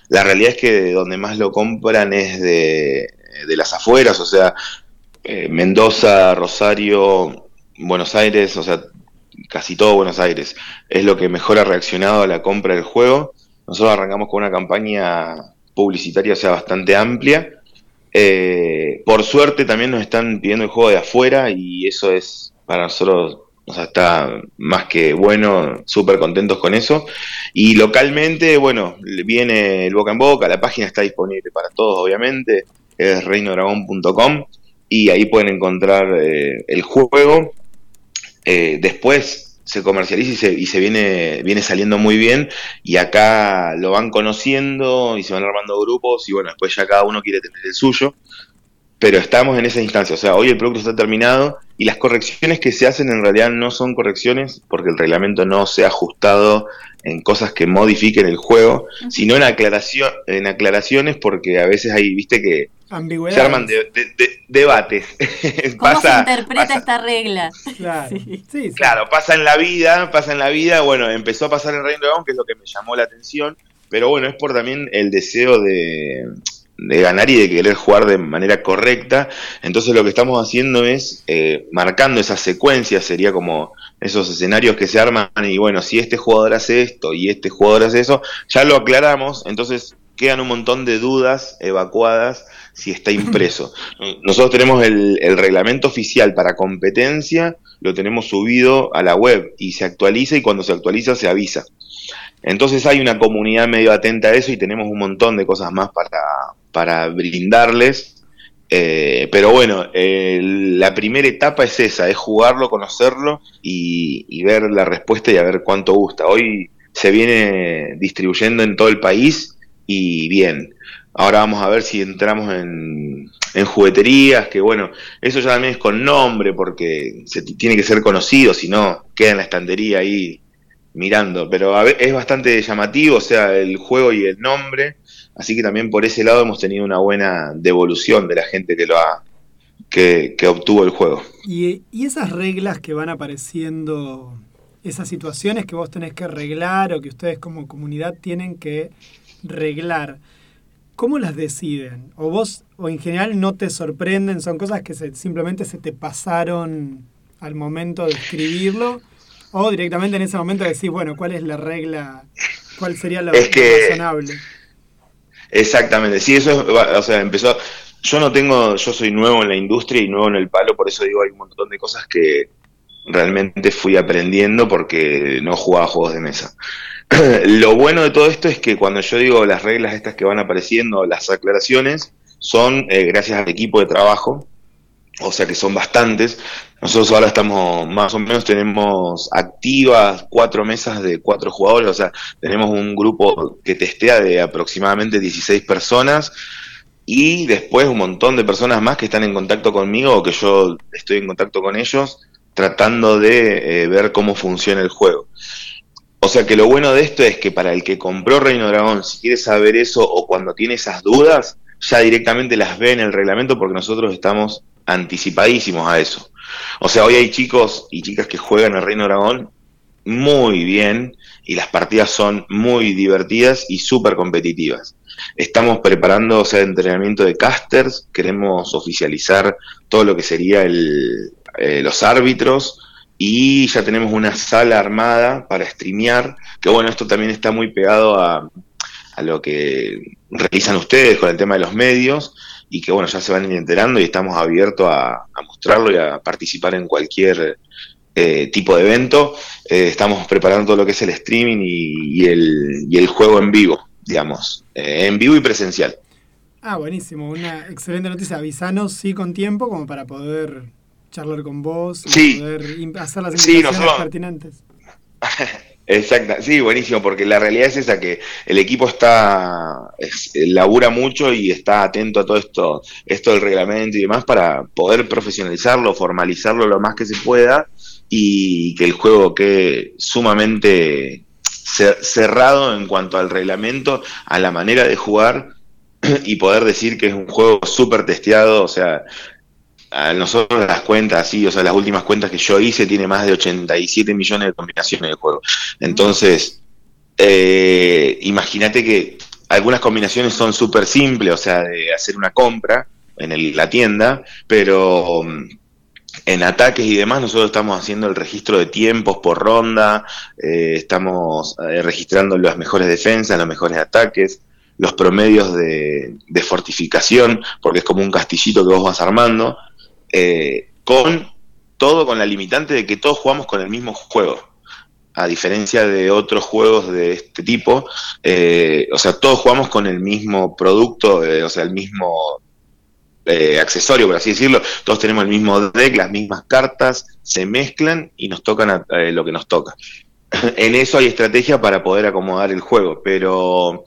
La realidad es que donde más lo compran es de, las afueras, o sea, eh, Mendoza, Rosario, Buenos Aires, o sea, casi todo Buenos Aires. Es lo que mejor ha reaccionado a la compra del juego. Nosotros arrancamos con una campaña publicitaria, o sea, bastante amplia. Eh, por suerte también nos están pidiendo el juego de afuera y eso es para nosotros o sea, está más que bueno, súper contentos con eso. Y localmente, bueno, viene el boca en boca, la página está disponible para todos, obviamente, es reinodragón.com y ahí pueden encontrar eh, el juego. Eh, después se comercializa y se, y se viene, viene saliendo muy bien y acá lo van conociendo y se van armando grupos y bueno, después ya cada uno quiere tener el suyo pero estamos en esa instancia. O sea, hoy el producto está terminado y las correcciones que se hacen en realidad no son correcciones porque el reglamento no se ha ajustado en cosas que modifiquen el juego, sino en, aclaración, en aclaraciones porque a veces hay, viste que se arman debates. ¿Cómo se interpreta esta regla? Claro. claro, pasa en la vida, pasa en la vida, bueno, empezó a pasar en Reino Dragón, que es lo que me llamó la atención, pero bueno, es por también el deseo de, de ganar y de querer jugar de manera correcta. Entonces lo que estamos haciendo es eh, marcando esa secuencia, sería como esos escenarios que se arman y bueno, si este jugador hace esto y este jugador hace eso, ya lo aclaramos, entonces quedan un montón de dudas evacuadas si está impreso. Nosotros tenemos el, el reglamento oficial para competencia, lo tenemos subido a la web y se actualiza y cuando se actualiza se avisa. Entonces hay una comunidad medio atenta a eso y tenemos un montón de cosas más para, para brindarles. Eh, pero bueno, la primera etapa es esa, es jugarlo, conocerlo y, ver la respuesta y a ver cuánto gusta. Hoy se viene distribuyendo en todo el país y bien. Ahora vamos a ver si entramos en, en jugueterías, que bueno, eso ya también es con nombre porque se tiene que ser conocido, si no queda en la estantería ahí mirando. Pero es bastante llamativo, o sea, el juego y el nombre Así que también por ese lado hemos tenido una buena devolución de la gente que lo ha que, obtuvo el juego. Y, esas reglas que van apareciendo, esas situaciones que vos tenés que arreglar o que ustedes como comunidad tienen que reglar, ¿cómo las deciden? ¿O vos, o en general no te sorprenden? ¿Son cosas que simplemente se te pasaron al momento de escribirlo? ¿O directamente en ese momento decís, bueno, cuál es la regla, cuál sería lo, es razonable? Exactamente, sí, eso es, o sea, empezó, yo no tengo, yo soy nuevo en la industria y nuevo en el palo, por eso digo, hay un montón de cosas que realmente fui aprendiendo porque no jugaba juegos de mesa. Lo bueno de todo esto es que cuando yo digo las reglas estas que van apareciendo, las aclaraciones, son eh, gracias al equipo de trabajo, o sea que son bastantes. Nosotros ahora estamos, más o menos, tenemos activas cuatro mesas de cuatro jugadores, o sea, tenemos un grupo que testea de aproximadamente 16 personas y después un montón de personas más que están en contacto conmigo o que yo estoy en contacto con ellos tratando de eh, ver cómo funciona el juego. O sea que lo bueno de esto es que para el que compró Reino Dragón, si quiere saber eso o cuando tiene esas dudas, ya directamente las ve en el reglamento porque nosotros estamos anticipadísimos a eso. O sea, hoy hay chicos y chicas que juegan el Reino Dragón muy bien y las partidas son muy divertidas y súper competitivas. Estamos preparando o sea, entrenamiento de casters, queremos oficializar todo lo que sería el, eh, los árbitros y ya tenemos una sala armada para streamear, que bueno, esto también está muy pegado a, a lo que realizan ustedes con el tema de los medios y que bueno, ya se van enterando y estamos abiertos a, a mostrarlo y a participar en cualquier eh, tipo de evento. Eh, estamos preparando todo lo que es el streaming y, y el, y el juego en vivo, digamos, eh, en vivo y presencial. Ah, buenísimo, una excelente noticia. Avisanos sí con tiempo como para poder charlar con vos y Sí. poder hacer las invitaciones pertinentes. Exacto, sí, buenísimo, porque la realidad es esa que el equipo está, es- labura mucho y está atento a todo esto, esto del reglamento y demás para poder profesionalizarlo, formalizarlo lo más que se pueda y que el juego quede sumamente cer- cerrado en cuanto al reglamento, a la manera de jugar y poder decir que es un juego súper testeado, o sea, a nosotros las cuentas, sí, o sea, las últimas cuentas que yo hice tiene más de 87 millones de combinaciones de juego. Entonces, eh, imagínate que algunas combinaciones son súper simples, o sea, de hacer una compra en el- la tienda, pero mm, en ataques y demás nosotros estamos haciendo el registro de tiempos por ronda, eh, estamos eh, registrando las mejores defensas, los mejores ataques, los promedios de, de fortificación, porque es como un castillito que vos vas armando, eh, con todo con la limitante de que todos jugamos con el mismo juego. A diferencia de otros juegos de este tipo, eh, o sea, todos jugamos con el mismo producto, eh, o sea, el mismo accesorio, por así decirlo. Todos tenemos el mismo deck, las mismas cartas, se mezclan y nos tocan a- eh, lo que nos toca. en eso hay estrategia para poder acomodar el juego, pero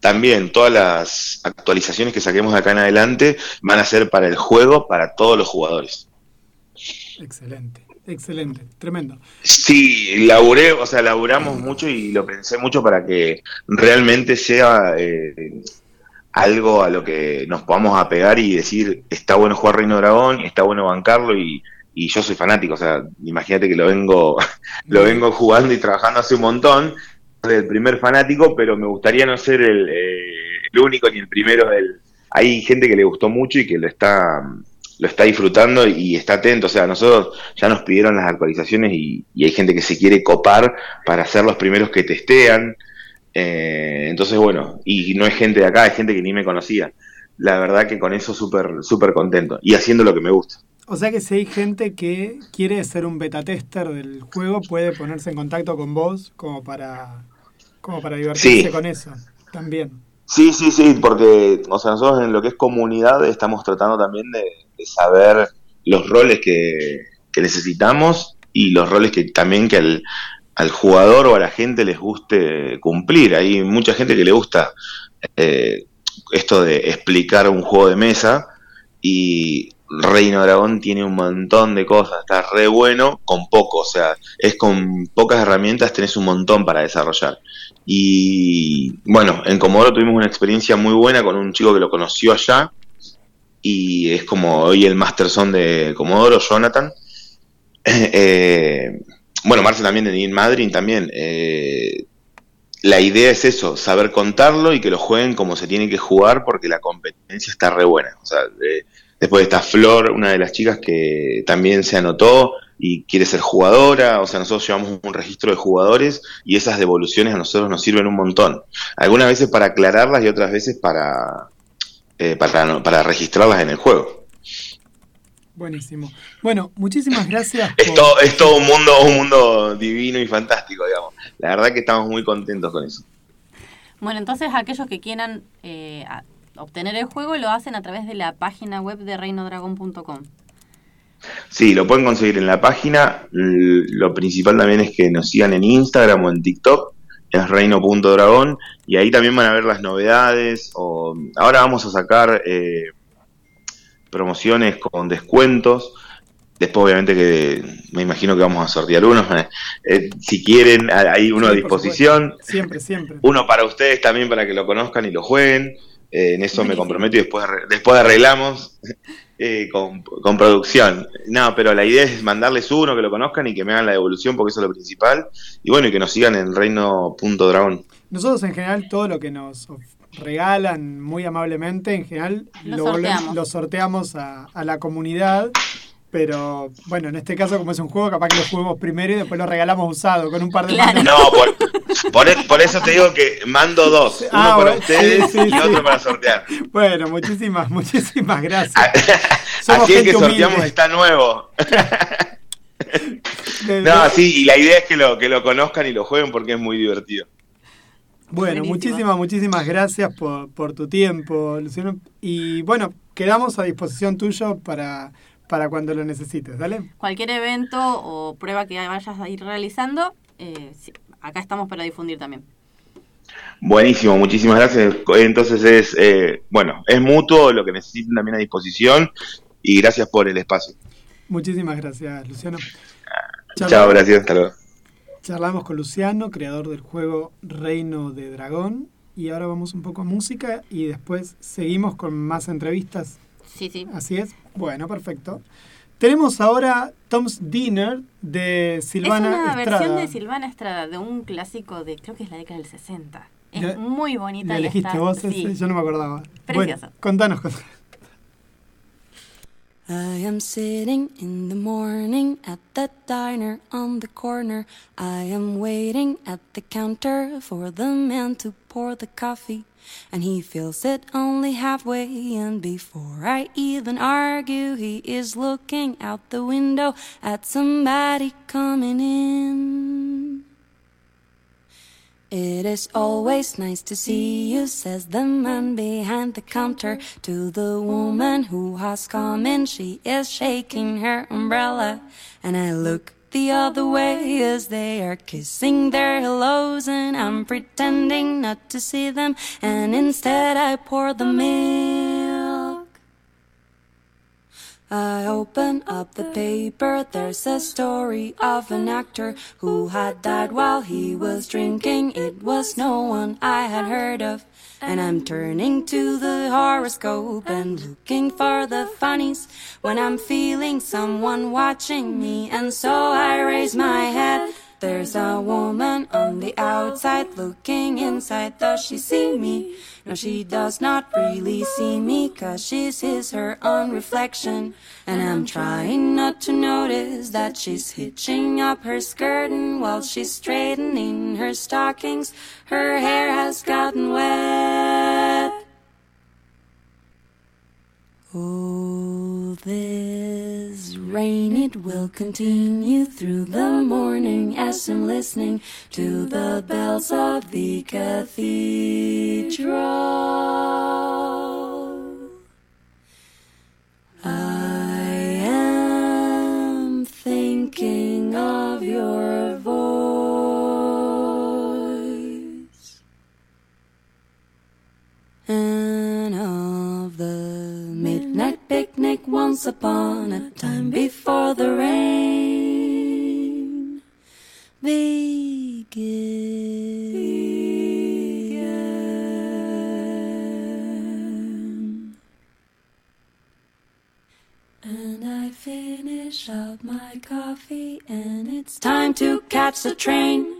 también todas las actualizaciones que saquemos de acá en adelante van a ser para el juego, para todos los jugadores. Excelente, excelente, tremendo. Sí, laburé, o sea, laburamos mucho y lo pensé mucho para que realmente sea eh, algo a lo que nos podamos apegar y decir, está bueno jugar Reino Dragón, está bueno bancarlo y, y yo soy fanático, o sea, imagínate que lo vengo, lo vengo jugando y trabajando hace un montón, soy el primer fanático, pero me gustaría no ser el, eh, el único ni el primero del... Hay gente que le gustó mucho y que lo está lo está disfrutando y está atento. O sea, nosotros ya nos pidieron las actualizaciones y, y hay gente que se quiere copar para ser los primeros que testean. Eh, entonces, bueno, y no es gente de acá, es gente que ni me conocía. La verdad que con eso súper súper contento y haciendo lo que me gusta. O sea que si hay gente que quiere ser un beta tester del juego, puede ponerse en contacto con vos como para, como para divertirse Sí. con eso también. Sí, sí, sí, porque o sea, nosotros en lo que es comunidad estamos tratando también de, de saber los roles que, que necesitamos y los roles que también que al, al jugador o a la gente les guste cumplir. Hay mucha gente que le gusta eh, esto de explicar un juego de mesa y Reino Dragón tiene un montón de cosas, está re bueno con poco, o sea, es con pocas herramientas tenés un montón para desarrollar. Y bueno, en Comodoro tuvimos una experiencia muy buena con un chico que lo conoció allá y es como hoy el masterson de Comodoro, Jonathan. Eh, bueno, Marce también Neil Madrid también. eh, la idea es eso, saber contarlo y que lo jueguen como se tiene que jugar porque la competencia está re buena. O sea, después está Flor, una de las chicas que también se anotó y quiere ser jugadora. O sea, nosotros llevamos un registro de jugadores y esas devoluciones a nosotros nos sirven un montón. Algunas veces para aclararlas y otras veces para, eh, para, para registrarlas en el juego. Buenísimo. Bueno, muchísimas gracias. Es por- todo, es todo un mundo, un mundo divino y fantástico, digamos. La verdad que estamos muy contentos con eso. Bueno, entonces aquellos que quieran eh, obtener el juego lo hacen a través de la página web de reinodragon.com. Sí, lo pueden conseguir en la página. Lo principal también es que nos sigan en Instagram o en TikTok, es reino.dragón, y ahí también van a ver las novedades. O, ahora vamos a sacar eh, promociones con descuentos. Después, obviamente, que me imagino que vamos a sortear unos. Eh, si quieren, hay uno a Sí, disposición. Siempre, siempre. Uno para ustedes también, para que lo conozcan y lo jueguen. Eh, en eso me comprometo y después, después arreglamos eh, con, con producción. No, pero la idea es mandarles uno, que lo conozcan y que me hagan la devolución, porque eso es lo principal. Y bueno, y que nos sigan en reino.dragón. Nosotros en general todo lo que nos regalan muy amablemente, en general Lo lo, volvemos- sorteamos. lo sorteamos a, a la comunidad Pero bueno, en este caso, como es un juego, capaz que lo juguemos primero y después lo regalamos usado con un par de Claro. No, por, por, e- por eso te digo que mando dos. Uno Ah, para bueno, ustedes sí, sí, y sí. otro para sortear. Bueno, muchísimas, muchísimas gracias. Somos Así es que sorteamos humilde. está nuevo. No, sí, y la idea es que lo, que lo conozcan y lo jueguen porque es muy divertido. Bueno, Buenísimo. muchísimas, muchísimas gracias por, por tu tiempo, Luciano. Y bueno, quedamos a disposición tuyo para, para cuando lo necesites, ¿dale? Cualquier evento o prueba que vayas a ir realizando, eh, acá estamos para difundir también. Buenísimo, muchísimas gracias. Entonces es, eh, bueno, es mutuo, lo que necesiten también a disposición y gracias por el espacio. Muchísimas gracias, Luciano. Chao, gracias, hasta luego. Charlamos con Luciano, creador del juego Reino de Dragón. Y ahora vamos un poco a música y después seguimos con más entrevistas. Sí, sí. Así es. Bueno, perfecto. Tenemos ahora Tom's Dinner de Silvana es una Estrada. versión de Silvana Estrada, de un clásico de, creo que es la década del 60. Es Ya- muy bonita. ¿Le y elegiste está- vos sí. ese? Yo no me acordaba. Precioso. Bueno, contanos, contanos. I am sitting in the morning at the diner on the corner. I am waiting at the counter for the man to pour the coffee. And he feels it only halfway, and before I even argue, he is looking out the window at somebody coming in. It is always nice to see you, says the man behind the counter to the woman who has come in. She is shaking her umbrella, and I look the other way as they are kissing their hellos, and I'm pretending not to see them, and instead I pour the milk. I open up the paper. There's a story of an actor who had died while he was drinking. It was no one I had heard of. And I'm turning to the horoscope and looking for the funnies when I'm feeling someone watching me. And so I raise my head. There's a woman on the outside looking inside. Does she see me? No, she does not really see me, cause she sees her own reflection. And I'm trying not to notice that she's hitching up her skirting while she's straightening her stockings. Her hair has gotten wet. Oh, this rain, it will continue through the morning as I'm listening to the bells of the cathedral. Once upon a time before the rain began. And I finish up my coffee, and it's time to catch the train.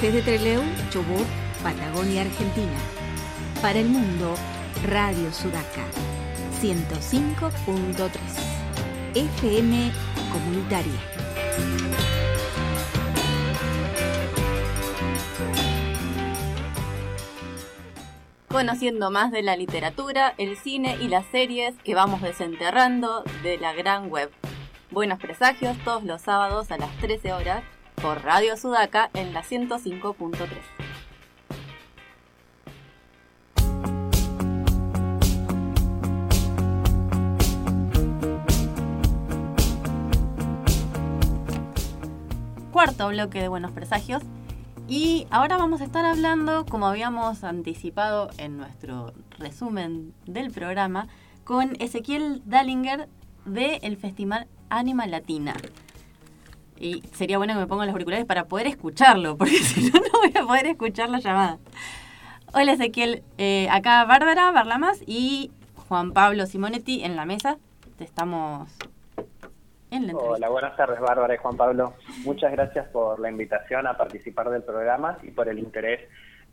Desde Trelew, Chubut, Patagonia, Argentina. Para el mundo, Radio Sudaca. 105.3. FM Comunitaria. conociendo más de la literatura, el cine y las series que vamos desenterrando de la gran web. Buenos presagios todos los sábados a las 13 horas por Radio Sudaca en la 105.3. Cuarto bloque de Buenos Presagios y ahora vamos a estar hablando, como habíamos anticipado en nuestro resumen del programa, con Ezequiel Dallinger del Festival Anima Latina. Y sería bueno que me pongan los auriculares para poder escucharlo, porque si no, no voy a poder escuchar la llamada. Hola Ezequiel, eh, acá Bárbara Barlamas y Juan Pablo Simonetti en la mesa. Te estamos Hola, buenas tardes, Bárbara y Juan Pablo. Muchas gracias por la invitación a participar del programa y por el interés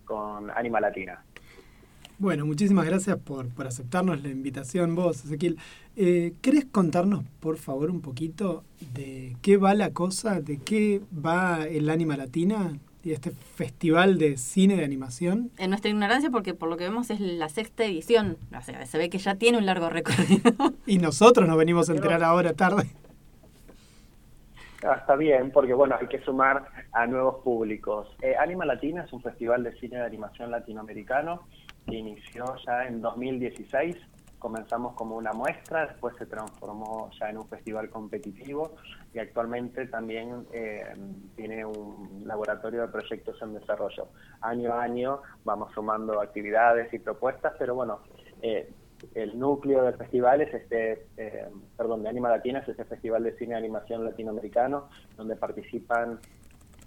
con Anima Latina. Bueno, muchísimas gracias por, por aceptarnos la invitación vos, Ezequiel. Eh, ¿Querés contarnos, por favor, un poquito de qué va la cosa, de qué va el Anima Latina y este festival de cine de animación? En nuestra ignorancia, porque por lo que vemos es la sexta edición, o sea, se ve que ya tiene un largo recorrido. y nosotros nos venimos a enterar ahora tarde. Ah, está bien, porque bueno, hay que sumar a nuevos públicos. Eh, Anima Latina es un festival de cine de animación latinoamericano que inició ya en 2016. Comenzamos como una muestra, después se transformó ya en un festival competitivo y actualmente también eh, tiene un laboratorio de proyectos en desarrollo. Año a año vamos sumando actividades y propuestas, pero bueno, eh, el núcleo del festival es este, eh, perdón, de Anima Latina, es este festival de cine y animación latinoamericano, donde participan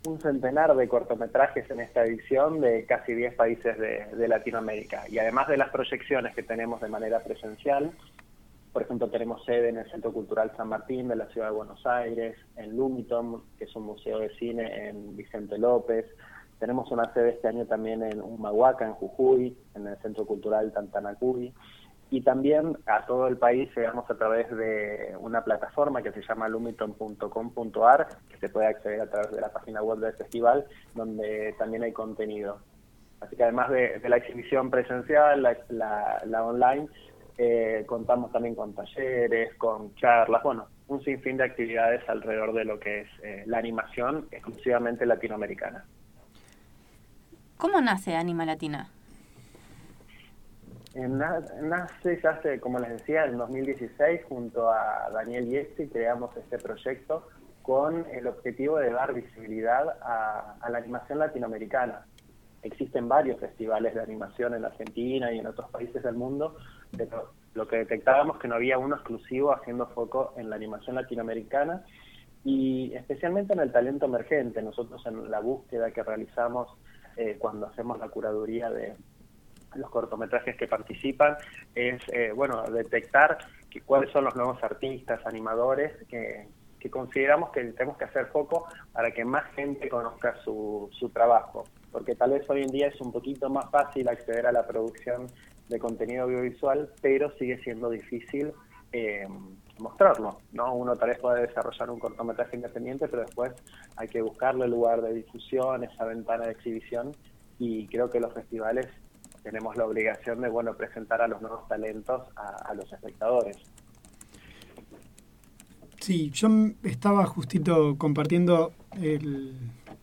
un centenar de cortometrajes en esta edición de casi 10 países de, Latinoamérica. Y además de las proyecciones que tenemos de manera presencial, por ejemplo, tenemos sede en el Centro Cultural San Martín de la Ciudad de Buenos Aires, en Lumiton, que es un museo de cine en Vicente López. Tenemos una sede este año también en Humahuaca, en Jujuy, en el Centro Cultural Tantanacuy y también a todo el país llegamos a través de una plataforma que se llama lumiton.com.ar, que se puede acceder a través de la página web del festival, donde también hay contenido. Así que además de, la exhibición presencial, la, online, eh, contamos también con talleres, con charlas, bueno, un sinfín de actividades alrededor de lo que es eh, la animación exclusivamente latinoamericana. ¿Cómo nace Anima Latina? Nace ya hace, como les decía, en 2016 junto a Daniel Yesti creamos este proyecto con el objetivo de dar visibilidad a, la animación latinoamericana. Existen varios festivales de animación en Argentina y en otros países del mundo, pero lo que detectábamos que no había uno exclusivo haciendo foco en la animación latinoamericana y especialmente en el talento emergente. Nosotros en la búsqueda que realizamos eh, cuando hacemos la curaduría de, los cortometrajes que participan es eh, bueno detectar que, cuáles son los nuevos artistas, animadores que, consideramos que tenemos que hacer foco para que más gente conozca su, su trabajo, porque tal vez hoy en día es un poquito más fácil acceder a la producción de contenido audiovisual, pero sigue siendo difícil eh, mostrarlo, ¿no? Uno tal vez puede desarrollar un cortometraje independiente, pero después hay que buscarle el lugar de difusión, esa ventana de exhibición, y creo que los festivales tenemos la obligación de bueno presentar a los nuevos talentos a, los espectadores. Sí, yo estaba justito compartiendo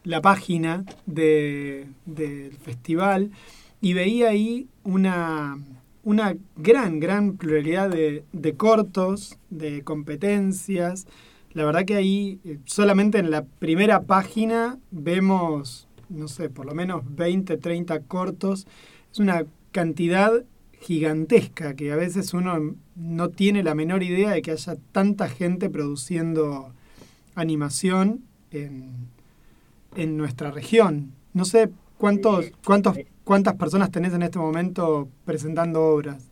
la página de, del festival y veía ahí una, una gran, gran pluralidad de, de, cortos, de competencias. La verdad que ahí eh, solamente en la primera página vemos, no sé, por lo menos 20, 30 cortos es una cantidad gigantesca que a veces uno no tiene la menor idea de que haya tanta gente produciendo animación en, en nuestra región. No sé cuántos, cuántos, cuántas personas tenés en este momento presentando obras.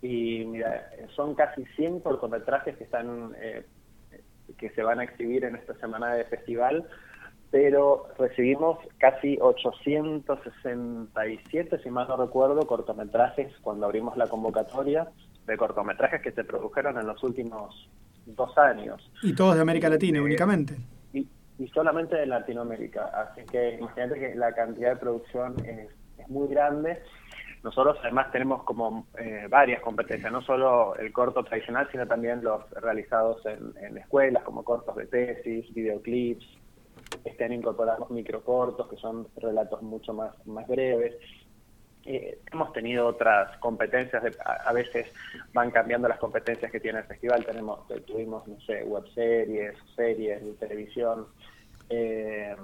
Y mira, son casi 100 cortometrajes que están eh, que se van a exhibir en esta semana de festival pero recibimos casi 867, si mal no recuerdo, cortometrajes cuando abrimos la convocatoria de cortometrajes que se produjeron en los últimos dos años. Y todos de América Latina únicamente. Y, solamente de Latinoamérica. Así que imagínate que la cantidad de producción es, muy grande. Nosotros además tenemos como eh, varias competencias, no solo el corto tradicional, sino también los realizados en, en escuelas, como cortos de tesis, videoclips, este año incorporamos microcortos, que son relatos mucho más, más breves. Eh, hemos tenido otras competencias, a, veces van cambiando las competencias que tiene el festival. Tenemos, tuvimos, no sé, webseries, series de televisión, eh,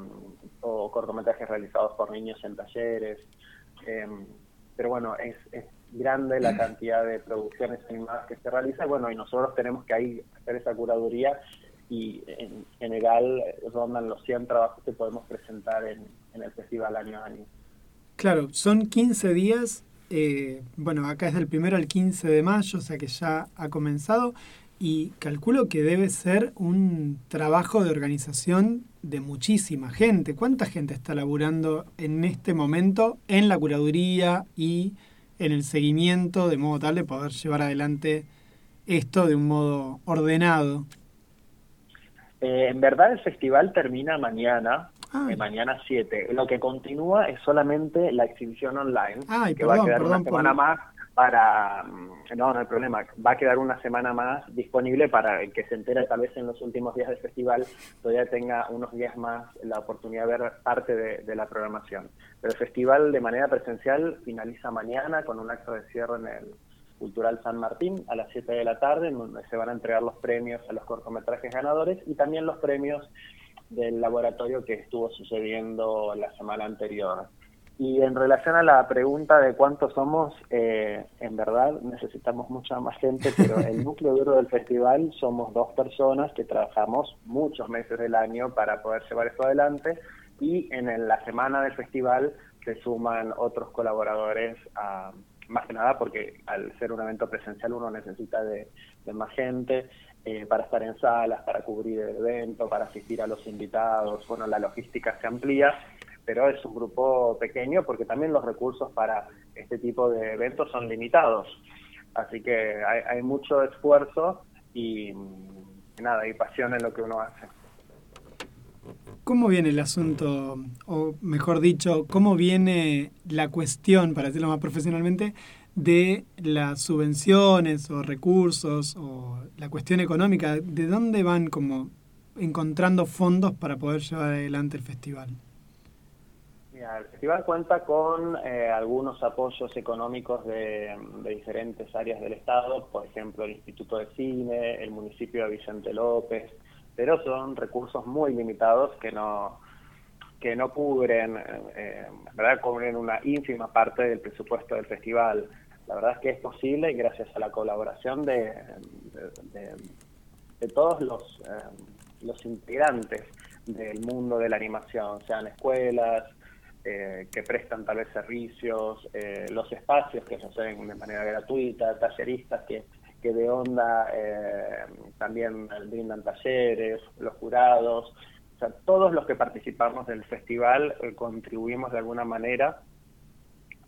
o cortometrajes realizados por niños en talleres. Eh, pero bueno, es, es grande la cantidad de producciones animadas que se realiza, bueno, y nosotros tenemos que ahí hacer esa curaduría y en general rondan los 100 trabajos que podemos presentar en, el festival año a año. Claro, son 15 días, eh, bueno, acá es del primero al 15 de mayo, o sea que ya ha comenzado y calculo que debe ser un trabajo de organización de muchísima gente. ¿Cuánta gente está laburando en este momento en la curaduría y en el seguimiento de modo tal de poder llevar adelante esto de un modo ordenado? Eh, en verdad el festival termina mañana, ah. eh, mañana 7. Lo que continúa es solamente la exhibición online, que va a quedar una semana más para... Mm, no, no hay problema. Va a quedar una semana más disponible para el que se entere tal vez en los últimos días del festival todavía tenga unos días más la oportunidad de ver parte de, de la programación. Pero el festival de manera presencial finaliza mañana con un acto de cierre en el Cultural San Martín a las 7 de la tarde, en donde se van a entregar los premios a los cortometrajes ganadores y también los premios del laboratorio que estuvo sucediendo la semana anterior. Y en relación a la pregunta de cuántos somos, eh, en verdad necesitamos mucha más gente, pero el núcleo duro del festival somos dos personas que trabajamos muchos meses del año para poder llevar esto adelante y en la semana del festival se suman otros colaboradores a más que nada porque al ser un evento presencial uno necesita de, más gente eh, para estar en salas, para cubrir el evento, para asistir a los invitados, bueno, la logística se amplía, pero es un grupo pequeño porque también los recursos para este tipo de eventos son limitados. Así que hay, hay mucho esfuerzo y, nada, y pasión en lo que uno hace. ¿Cómo viene el asunto, o mejor dicho, cómo viene la cuestión, para decirlo más profesionalmente, de las subvenciones o recursos o la cuestión económica? ¿De dónde van como encontrando fondos para poder llevar adelante el festival? Mira, el festival cuenta con eh, algunos apoyos económicos de, de, diferentes áreas del Estado, por ejemplo, el Instituto de Cine, el municipio de Vicente López, pero son recursos muy limitados que no que no cubren, eh, verdad cubren una ínfima parte del presupuesto del festival. La verdad es que es posible gracias a la colaboración de, de, todos los, eh, los integrantes del mundo de la animación, sean escuelas, eh, que prestan tal vez servicios, eh, los espacios que se hacen de manera gratuita, talleristas que que de onda eh, también brindan talleres, los jurados, o sea, todos los que participamos del festival eh, contribuimos de alguna manera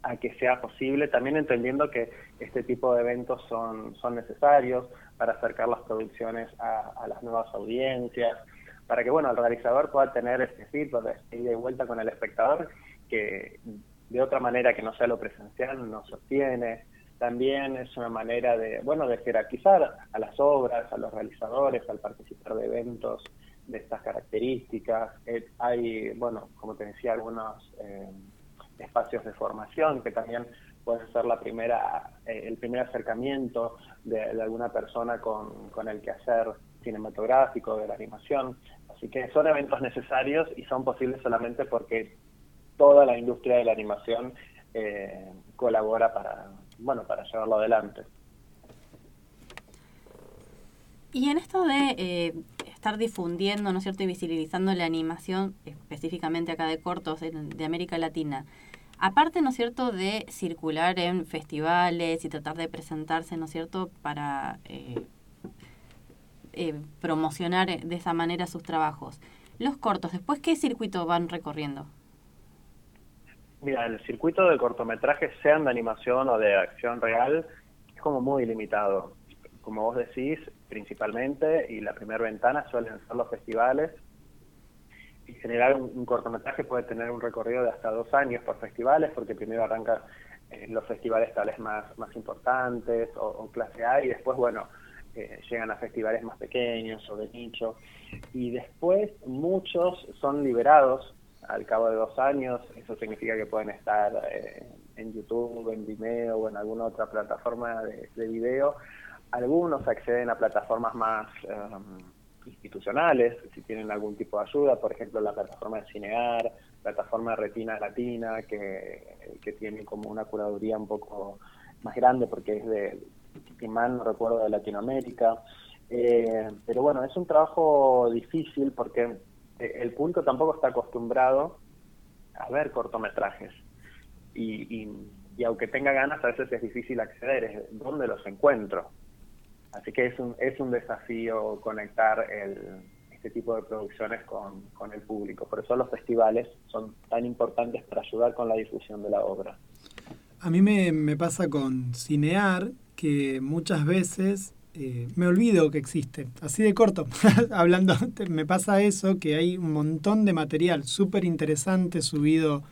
a que sea posible, también entendiendo que este tipo de eventos son, son necesarios para acercar las producciones a, las nuevas audiencias, para que bueno el realizador pueda tener este feedback de ida y vuelta con el espectador que de otra manera que no sea lo presencial no se obtiene también es una manera de, bueno, de jerarquizar a las obras, a los realizadores, al participar de eventos de estas características. Eh, hay, bueno, como te decía, algunos eh, espacios de formación que también pueden ser la primera, eh, el primer acercamiento de, alguna persona con, con el quehacer cinematográfico, de la animación. Así que son eventos necesarios y son posibles solamente porque toda la industria de la animación colabora para, bueno, para llevarlo adelante. Y en esto de eh, estar difundiendo, ¿no es cierto?, y visibilizando la animación, específicamente acá de cortos de, América Latina, aparte, ¿no es cierto?, de circular en festivales y tratar de presentarse, ¿no cierto?, para eh, eh, promocionar de esa manera sus trabajos. los cortos, después, ¿qué circuito van recorriendo? Mira, el circuito de cortometrajes, sean de animación o de acción real, es como muy limitado. Como vos decís, principalmente, y la primera ventana suelen ser los festivales. Y generar un, cortometraje puede tener un recorrido de hasta dos años por festivales, porque primero arranca en los festivales tales más, más importantes o, clase A, y después, bueno, eh, llegan a festivales más pequeños o de nicho. Y después muchos son liberados al cabo de dos años, eso significa que pueden estar eh, en YouTube, en Vimeo o en alguna otra plataforma de, video. Algunos acceden a plataformas más um, institucionales, si tienen algún tipo de ayuda, por ejemplo la plataforma de Cinear, plataforma de Retina Latina, que, que tiene como una curaduría un poco más grande porque es de, si no recuerdo, de Latinoamérica. Eh, pero bueno, es un trabajo difícil porque el público tampoco está acostumbrado a ver cortometrajes. Y, y, aunque tenga ganas, a veces es difícil acceder, es dónde los encuentro. Así que es un, es un desafío conectar el, este tipo de producciones con, con el público. Por eso los festivales son tan importantes para ayudar con la difusión de la obra. A mí me, me pasa con Cinear que muchas veces eh, me olvido que existe. Así de corto, hablando, me pasa eso, que hay un montón de material súper interesante subido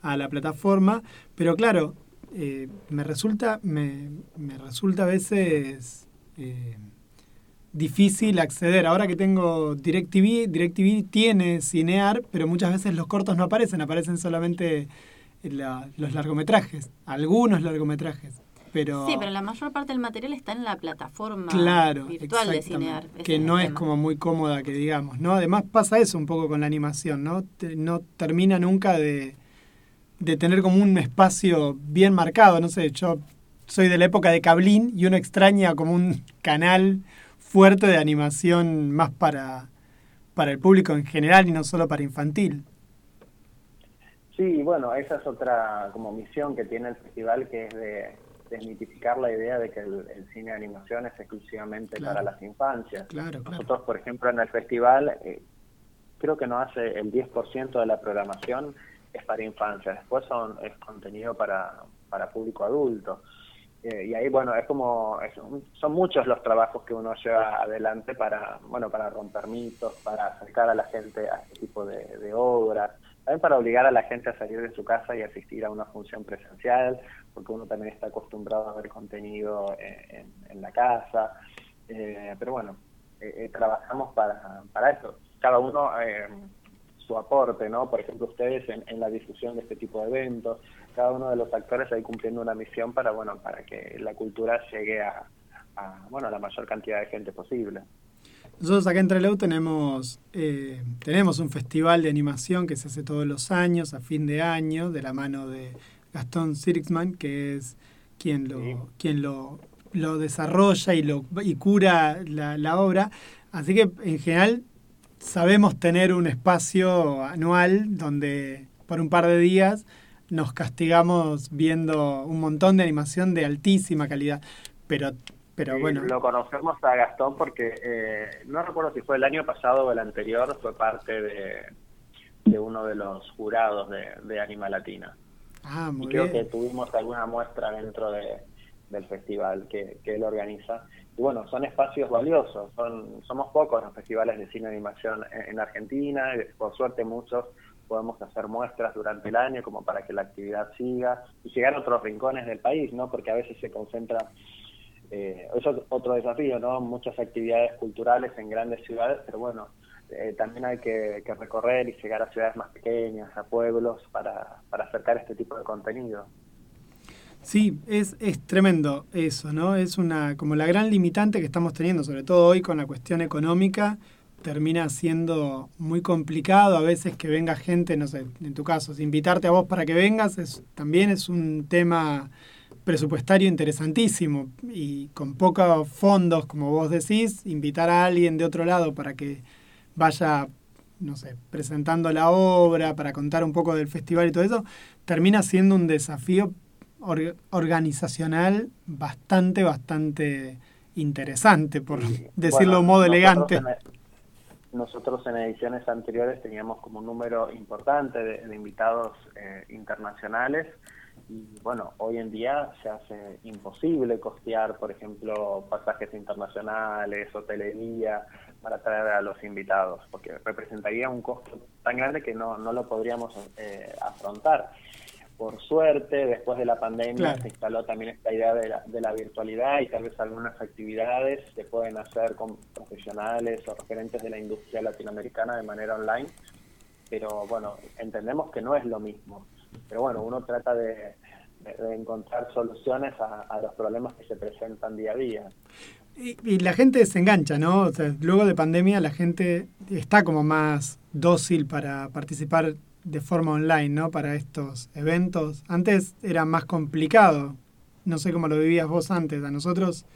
a la plataforma, pero claro, eh, me, resulta, me, resulta a veces eh, difícil acceder. Ahora que tengo DirecTV, DirecTV tiene Cinear, pero muchas veces los cortos no aparecen, aparecen solamente los largometrajes, algunos largometrajes. Sí, pero la mayor parte del material está en la plataforma virtual de Cinear. Que no es como muy cómoda, que digamos, ¿no? Además pasa eso un poco con la animación, ¿no? no termina nunca de, de tener como un espacio bien marcado, no sé, yo soy de la época de Cablín y uno extraña como un canal fuerte de animación más para, para el público en general y no solo para infantil. Sí, bueno, esa es otra como misión que tiene el festival que es de desmitificar la idea de que el, cine de animación es exclusivamente para las infancias. Nosotros, por ejemplo, en el festival, eh, creo que no hace el 10% de la programación es para infancia, después son es contenido para, para público adulto. Eh, y ahí, bueno, es como, son muchos los trabajos que uno lleva adelante para, bueno, para romper mitos, para acercar a la gente a este tipo de, de obras, también para obligar a la gente a salir de su casa y asistir a una función presencial, porque uno también está acostumbrado a ver contenido eh, en, la casa. Eh, pero bueno, eh, trabajamos para, para eso. Cada uno su aporte, ¿no? Por ejemplo, ustedes en, la difusión de este tipo de eventos, cada uno de los actores ahí cumpliendo una misión para, bueno, para que la cultura llegue a, bueno, a la mayor cantidad de gente posible. Nosotros acá en Trelew tenemos, tenemos un festival de animación que se hace todos los años, a fin de año, de la mano de Gastón Sirixman, que es quien lo, quien lo, lo, desarrolla y, lo, y cura la, la, obra. Así que en general sabemos tener un espacio anual donde por un par de días nos castigamos viendo un montón de animación de altísima calidad. Pero, pero bueno. Lo conocemos a Gastón porque eh, no recuerdo si fue el año pasado o el anterior, fue parte de, de uno de los jurados de, de Anima Latina. Ah, y creo que tuvimos alguna muestra dentro de, del festival que, que, él organiza. Y bueno, son espacios valiosos, son somos pocos los festivales de cine y animación en, Argentina, y por suerte muchos podemos hacer muestras durante el año como para que la actividad siga y llegar a otros rincones del país, ¿no? Porque a veces se concentra, eh, eso es otro desafío, ¿no? Muchas actividades culturales en grandes ciudades, pero bueno, eh, también hay que, recorrer y llegar a ciudades más pequeñas, a pueblos, para, para acercar este tipo de contenido. Sí, es, es tremendo eso, ¿no? Es una como la gran limitante que estamos teniendo, sobre todo hoy con la cuestión económica, termina siendo muy complicado a veces que venga gente, no sé, en tu caso, invitarte a vos para que vengas es, también es un tema presupuestario interesantísimo y con pocos fondos, como vos decís, invitar a alguien de otro lado para que vaya, no sé, presentando la obra, para contar un poco del festival y todo eso, termina siendo un desafío organizacional bastante, bastante interesante, por decirlo de modo elegante. nosotros en ediciones anteriores teníamos como un número importante de, invitados eh, internacionales y bueno, hoy en día se hace imposible costear, por ejemplo, pasajes internacionales, hotelería, para traer a los invitados, porque representaría un costo tan grande que no, no lo podríamos eh, afrontar. Por suerte, después de la pandemia se instaló también esta idea de la, de la virtualidad y tal vez algunas actividades se pueden hacer con profesionales o referentes de la industria latinoamericana de manera online, pero bueno, entendemos que no es lo mismo. Pero bueno, uno trata de, encontrar soluciones a, los problemas que se presentan día a día. Y, la gente se engancha, ¿no? O sea, luego de pandemia la gente está como más dócil para participar de forma online, ¿no? Para estos eventos. Antes era más complicado. No sé cómo lo vivías vos antes. A nosotros,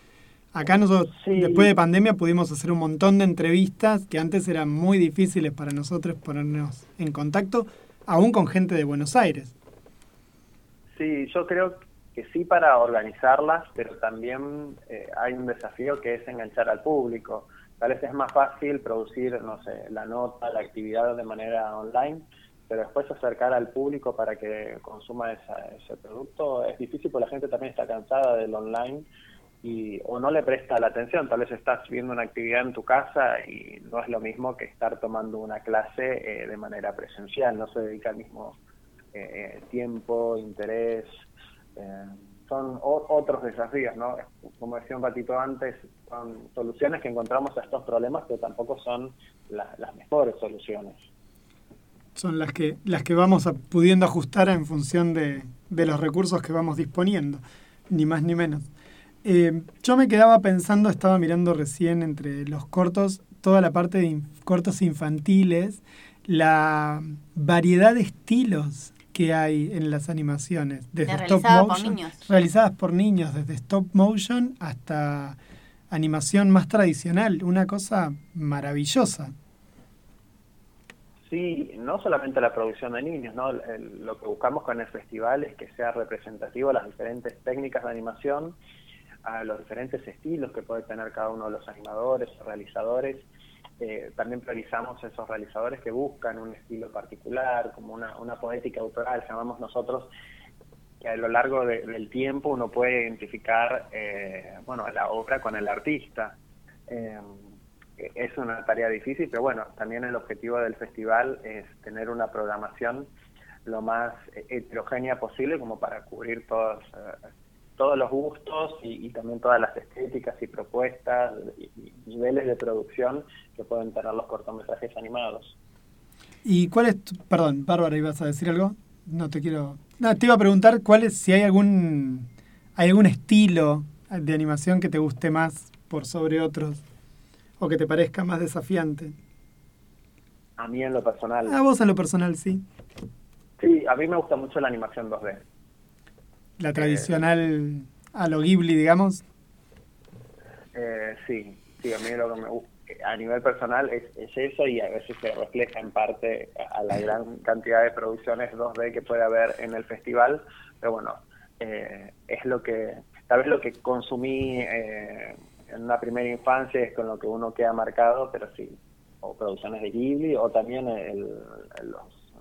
acá nosotros, después de pandemia, pudimos hacer un montón de entrevistas que antes eran muy difíciles para nosotros ponernos en contacto, aún con gente de Buenos Aires. Sí, yo creo que sí para organizarlas, pero también eh, hay un desafío que es enganchar al público. Tal vez es más fácil producir, no sé, la nota, la actividad de manera online, pero después acercar al público para que consuma ese producto es difícil porque la gente también está cansada del online y o no le presta la atención. Tal vez estás viendo una actividad en tu casa y no es lo mismo que estar tomando una clase eh, de manera presencial, no se dedica al mismo eh, tiempo, interés. Eh, son otros desafíos, ¿no? Como decía un ratito antes, son soluciones que encontramos a estos problemas, pero tampoco son las mejores soluciones. Son las que, las que vamos pudiendo ajustar en función de, los recursos que vamos disponiendo, ni más ni menos. Eh, yo me quedaba pensando, estaba mirando recién entre los cortos, toda la parte de cortos infantiles, la variedad de estilos que hay en las animaciones, desde stop motion, realizadas por niños, desde stop motion hasta animación más tradicional, una cosa maravillosa. Sí, no solamente la producción de niños, ¿no? lo que buscamos con el festival es que sea representativo a las diferentes técnicas de animación, a los diferentes estilos que puede tener cada uno de los animadores, realizadores, eh, también priorizamos esos realizadores que buscan un estilo particular, como una, una poética autoral, llamamos nosotros, que a lo largo del tiempo uno puede identificar eh, bueno, la obra con el artista. Eh, es una tarea difícil, pero bueno, también el objetivo del festival es tener una programación lo más heterogénea posible como para cubrir todos todos los gustos y, también todas las estéticas y propuestas y, niveles de producción que pueden tener los cortometrajes animados. ¿Y cuál es tu, perdón, Bárbara, ibas a decir algo? No te quiero, no, te iba a preguntar cuál es, si hay algún, hay algún estilo de animación que te guste más por sobre otros o que te parezca más desafiante. A mí en lo personal. A vos en lo personal, sí. Sí, a mí me gusta mucho la animación 2D. La tradicional a lo Ghibli, digamos. Eh, sí, sí, a mí lo que me gusta a nivel personal es, eso y a veces se refleja en parte a la gran cantidad de producciones 2D que puede haber en el festival, pero bueno, eh, es lo que, tal vez lo que consumí eh, en una primera infancia es con lo que uno queda marcado, pero sí, o producciones de Ghibli o también el,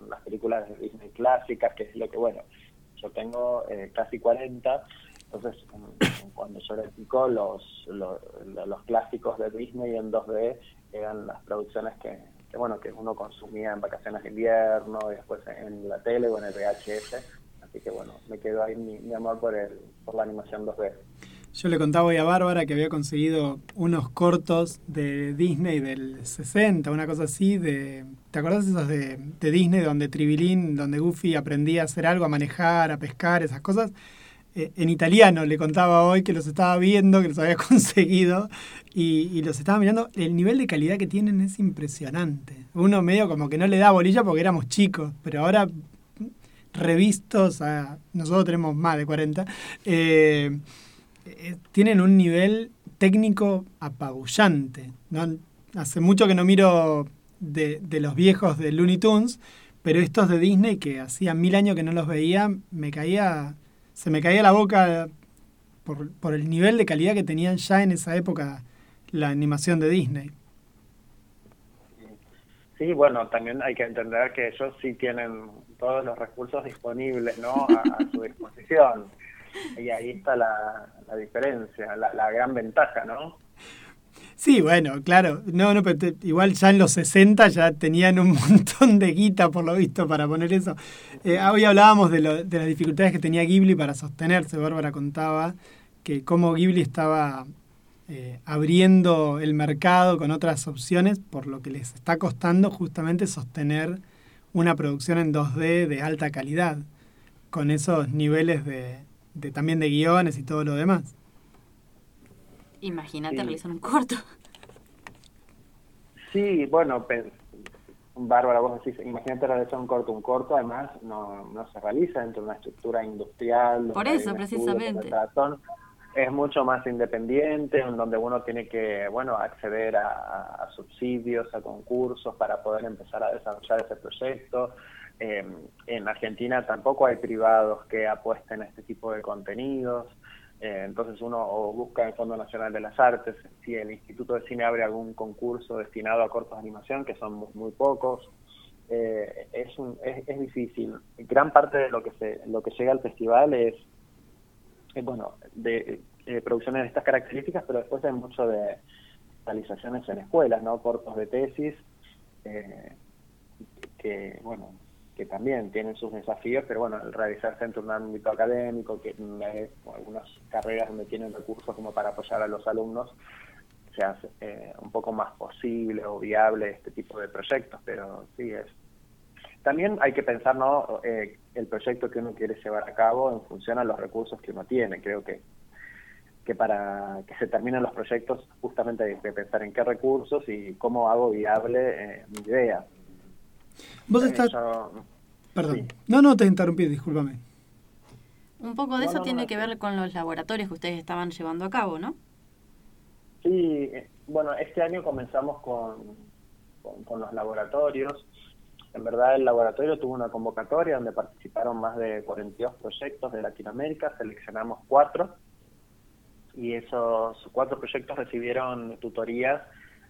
las películas de Disney clásicas, que es lo que, bueno, yo tengo eh, casi 40, entonces cuando yo era chico los, los, clásicos de Disney en 2D eran las producciones que, bueno que uno consumía en vacaciones de invierno y después en la tele o en el VHS, así que bueno, me quedó ahí mi, amor por, el, por la animación 2D. Yo le contaba hoy a Bárbara que había conseguido unos cortos de Disney del 60, una cosa así, de ¿te acordás esos de, de Disney donde Tribilín, donde Goofy aprendía a hacer algo, a manejar, a pescar, esas cosas? Eh, en italiano le contaba hoy que los estaba viendo, que los había conseguido y, y, los estaba mirando. El nivel de calidad que tienen es impresionante. Uno medio como que no le da bolilla porque éramos chicos, pero ahora revistos, a, nosotros tenemos más de 40, eh, eh, tienen un nivel técnico apabullante. ¿no? Hace mucho que no miro de, de, los viejos de Looney Tunes, pero estos de Disney que hacía mil años que no los veía, me caía, se me caía la boca por, por el nivel de calidad que tenían ya en esa época la animación de Disney. Sí, bueno, también hay que entender que ellos sí tienen todos los recursos disponibles, ¿no? A, a su disposición. Y ahí está la, la diferencia, la, la gran ventaja, ¿no? Sí, bueno, claro. No, no, pero igual ya en los 60 ya tenían un montón de guita, por lo visto, para poner eso. Eh, hoy hablábamos de las dificultades que tenía Ghibli para sostenerse. Bárbara contaba que cómo Ghibli estaba eh, abriendo el mercado con otras opciones, por lo que les está costando justamente sostener una producción en 2D de alta calidad, con esos niveles de, de también de guiones y todo lo demás. Imagínate Sí. realizar un corto. Sí, bueno, pe- Bárbara, vos decís, imagínate realizar un corto. Un corto, además, no, no se realiza dentro de una estructura industrial. Por eso, estudio, precisamente. Es mucho más independiente, en donde uno tiene que, bueno, acceder a, a subsidios, a concursos para poder empezar a desarrollar ese proyecto. Eh, en Argentina tampoco hay privados que apuesten a este tipo de contenidos. Eh, entonces uno busca el Fondo Nacional de las Artes, si el Instituto de Cine abre algún concurso destinado a cortos de animación, que son muy, pocos, eh, es, un, es, es difícil. Gran parte de lo que se lo que llega al festival es, eh, bueno, de eh, producciones de estas características, pero después hay mucho de realizaciones en escuelas, ¿no? Cortos de tesis, que, bueno, que también tienen sus desafíos, pero bueno, el realizarse de un ámbito académico, que hay algunas carreras donde tienen recursos como para apoyar a los alumnos, se hace eh, un poco más posible o viable este tipo de proyectos, pero sí es. También hay que pensar ¿no? Eh, el proyecto que uno quiere llevar a cabo en función a los recursos que uno tiene. Creo que que para que se terminen los proyectos justamente hay que pensar en qué recursos y cómo hago viable eh, mi idea. Vos Eh, estás... yo- Perdón. sí. No, no, te interrumpí, discúlpame. Un poco de No, eso no, tiene no. que ver con los laboratorios que ustedes estaban llevando a cabo, ¿no? Sí, eh, bueno, este año comenzamos con, con, con los laboratorios. En verdad, el laboratorio tuvo una convocatoria donde participaron más de 42 proyectos de Latinoamérica, seleccionamos cuatro y esos cuatro proyectos recibieron tutorías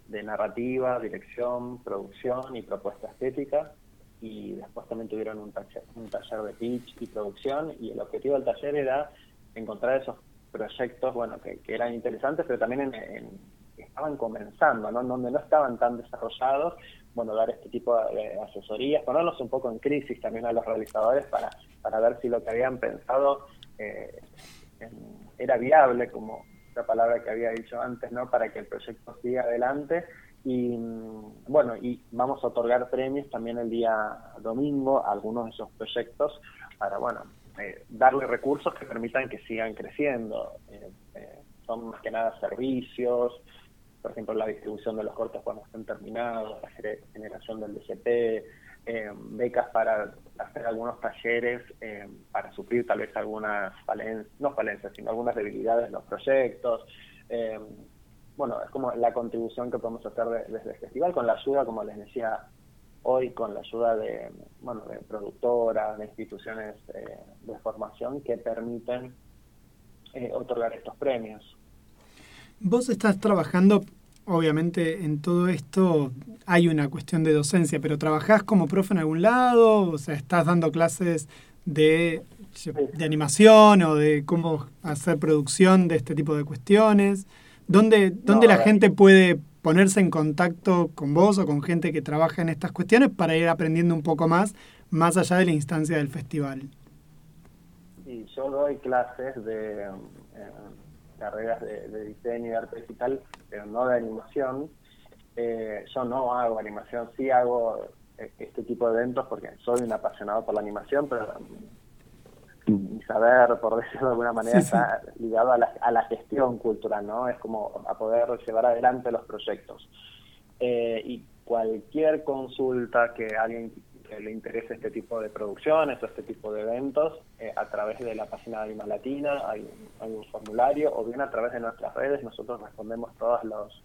de narrativa, dirección, producción y propuesta estética y después también tuvieron un taller, un taller de pitch y producción y el objetivo del taller era encontrar esos proyectos bueno que, que eran interesantes pero también en, en- estaban comenzando ¿no? Donde no estaban tan desarrollados bueno dar este tipo de asesorías ponerlos un poco en crisis también a los realizadores para para ver si lo que habían pensado eh, en- era viable como la palabra que había dicho antes no para que el proyecto siga adelante. Y mm, bueno y vamos a otorgar premios también el día domingo a algunos de esos proyectos para bueno eh, darle recursos que permitan que sigan creciendo. Eh, eh, son más que nada servicios por ejemplo la distribución de los cortos cuando estén terminados la generación del DCP eh, becas para hacer algunos talleres eh, para suplir tal vez algunas falencias, no falencias, sino algunas debilidades de los proyectos. Eh, bueno, es como la contribución que podemos hacer de- desde el festival con la ayuda, como les decía hoy, con la ayuda de, bueno, de productoras, de instituciones eh, de formación que permiten eh, otorgar estos premios. Vos estás trabajando, obviamente, en todo esto hay una cuestión de docencia, pero ¿trabajás como profe en algún lado? O sea, ¿estás dando clases de, de animación o de cómo hacer producción de este tipo de cuestiones? ¿Dónde, dónde la gente puede ponerse en contacto con vos o con gente que trabaja en estas cuestiones para ir aprendiendo un poco más, más allá de la instancia del festival? Y yo doy clases de eh, carreras de, de diseño y de arte digital, pero no de animación. Eh, yo no hago animación, sí hago eh, este tipo de eventos porque soy un apasionado por la animación, pero mi saber, por decirlo de alguna manera, Sí, sí. está ligado a la, a la gestión cultural, ¿no? Es como a poder llevar adelante los proyectos. Eh, y cualquier consulta que alguien que le interese este tipo de producciones o este tipo de eventos, eh, a través de la página de Anima Latina hay un, hay un formulario o bien a través de nuestras redes, nosotros respondemos todos los,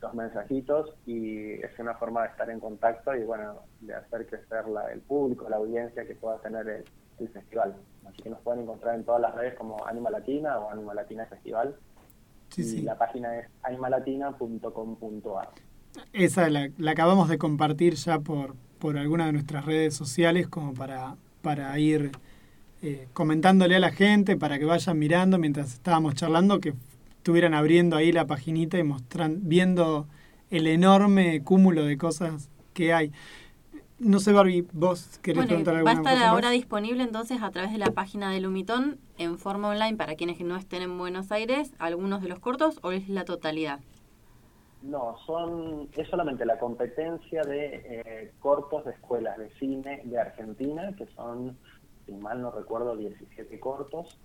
los mensajitos y es una forma de estar en contacto y bueno, de hacer crecer la- el público, la audiencia que pueda tener el, el festival. Así que nos pueden encontrar en todas las redes como Anima Latina o Anima Latina Festival Sí, y la página es animalatina.com.ar. esa la, la acabamos de compartir ya por, por alguna de nuestras redes sociales como para, para ir eh, comentándole a la gente, para que vayan mirando mientras estábamos charlando, que estuvieran abriendo ahí la paginita y mostrando, viendo el enorme cúmulo de cosas que hay. No sé, Barbie, vos querés Bueno, preguntar va a alguna estar cosa ahora más? disponible entonces a través de la página de Lumitón en forma online para quienes no estén en Buenos Aires, algunos de los cortos o es la totalidad. No, son es solamente la competencia de eh, cortos de escuelas de cine de Argentina, que son, si mal no recuerdo, 17 cortos.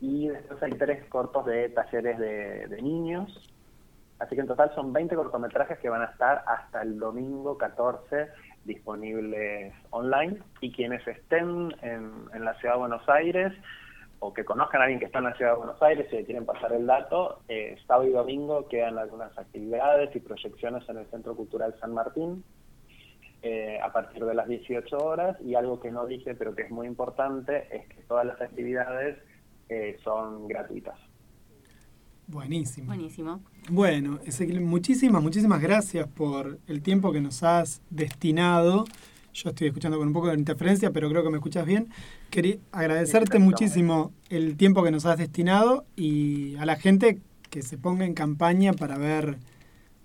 Y después hay tres cortos de talleres de, de niños. Así que en total son 20 cortometrajes que van a estar hasta el domingo 14 disponibles online. Y quienes estén en, en la ciudad de Buenos Aires o que conozcan a alguien que está en la ciudad de Buenos Aires y le quieren pasar el dato, eh, sábado y domingo quedan algunas actividades y proyecciones en el Centro Cultural San Martín eh, a partir de las 18 horas y algo que no dije pero que es muy importante es que todas las actividades eh, son gratuitas. Buenísimo. Buenísimo. Bueno, Ezequiel, muchísimas, muchísimas gracias por el tiempo que nos has destinado. Yo estoy escuchando con un poco de interferencia, pero creo que me escuchas bien. Quería agradecerte muchísimo el tiempo que nos has destinado y a la gente que se ponga en campaña para ver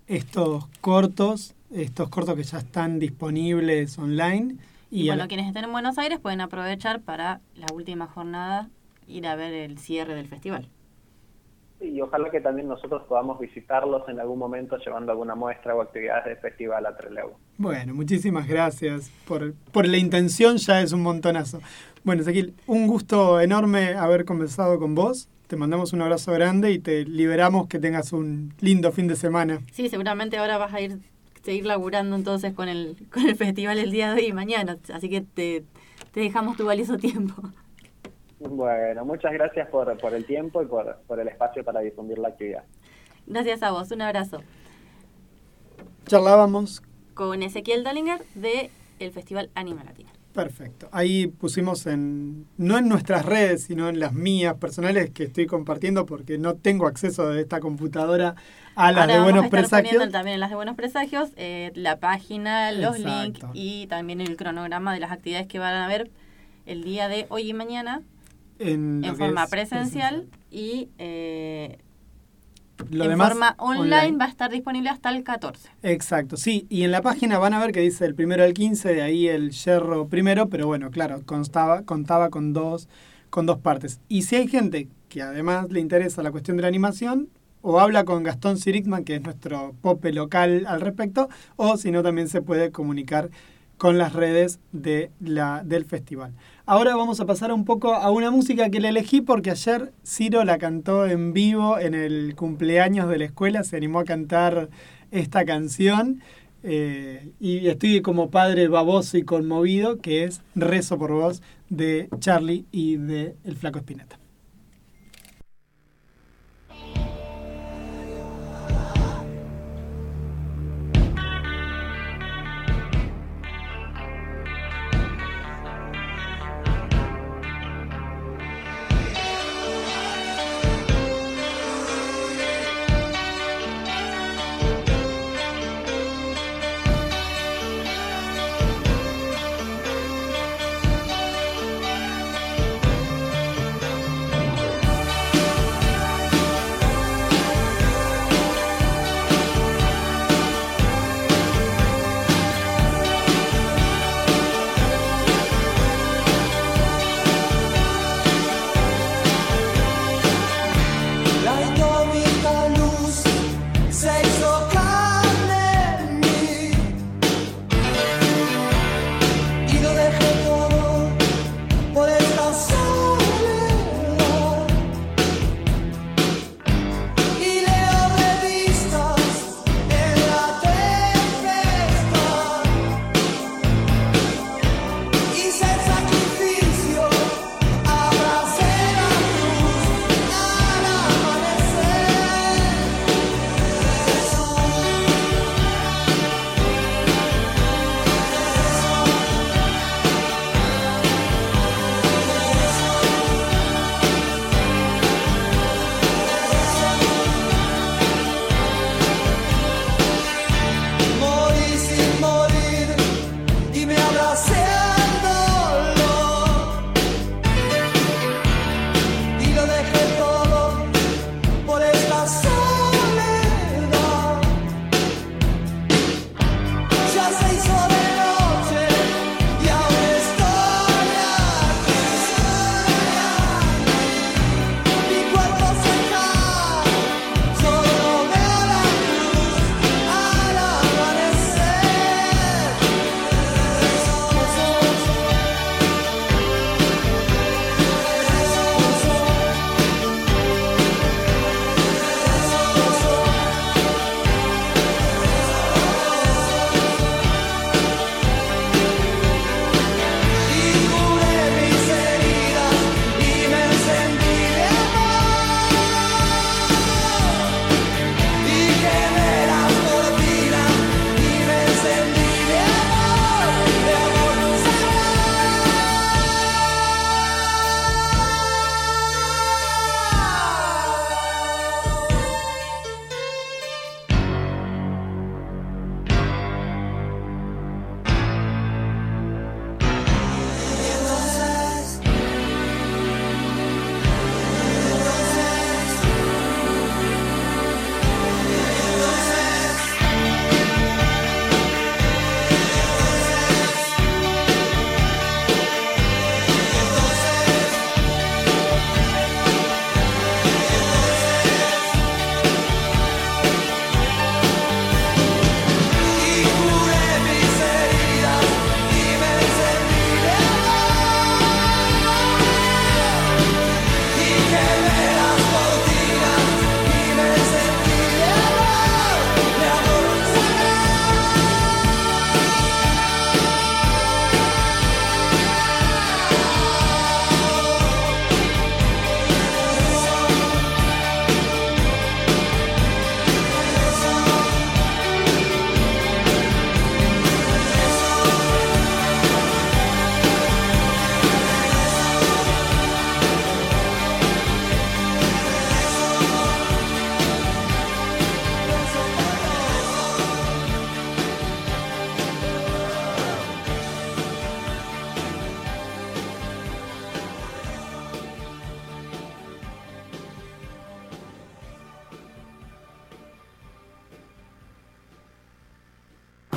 estos cortos, estos cortos que ya están disponibles online. Y, Y, bueno, la- quienes estén en Buenos Aires pueden aprovechar para la última jornada ir a ver el cierre del festival. Y ojalá que también nosotros podamos visitarlos en algún momento llevando alguna muestra o actividades del festival a Trelew. Bueno, muchísimas gracias por, por la intención, ya es un montonazo. Bueno, Ezequiel, un gusto enorme haber conversado con vos. Te mandamos un abrazo grande y te liberamos que tengas un lindo fin de semana. Sí, seguramente ahora vas a ir seguir laburando entonces con el, con el festival el día de hoy y mañana, así que te, te dejamos tu valioso tiempo. Bueno, muchas gracias por, por el tiempo y por, por el espacio para difundir la actividad. Gracias a vos, un abrazo. Charlábamos, Con Ezequiel Dollinger de el Festival Anima Latina. perfecto. Ahí pusimos en, no en nuestras redes, sino en las mías personales que estoy compartiendo porque no tengo acceso de esta computadora a las Ahora de vamos Buenos a estar Presagios. poniendo también en las de Buenos Presagios eh, la página, los Exacto. links y también el cronograma de las actividades que van a haber el día de hoy y mañana En, forma es presencial y eh, Lo en demás, forma online, va a estar disponible hasta el 14. Exacto, sí. Y en la página van a ver que dice el primero al 15, de ahí el yerro primero, pero bueno, claro, constaba, contaba con dos, con dos partes. Y si hay gente que además le interesa la cuestión de la animación, o habla con Gastón Sirigman, que es nuestro pope local al respecto, o si no también se puede comunicar con las redes de la, del festival. Ahora vamos a pasar un poco a una música que le elegí porque ayer Ciro la cantó en vivo en el cumpleaños de la escuela, se animó a cantar esta canción eh, y estoy como padre baboso y conmovido, que es Rezo por vos de Charlie y de El Flaco Espineta.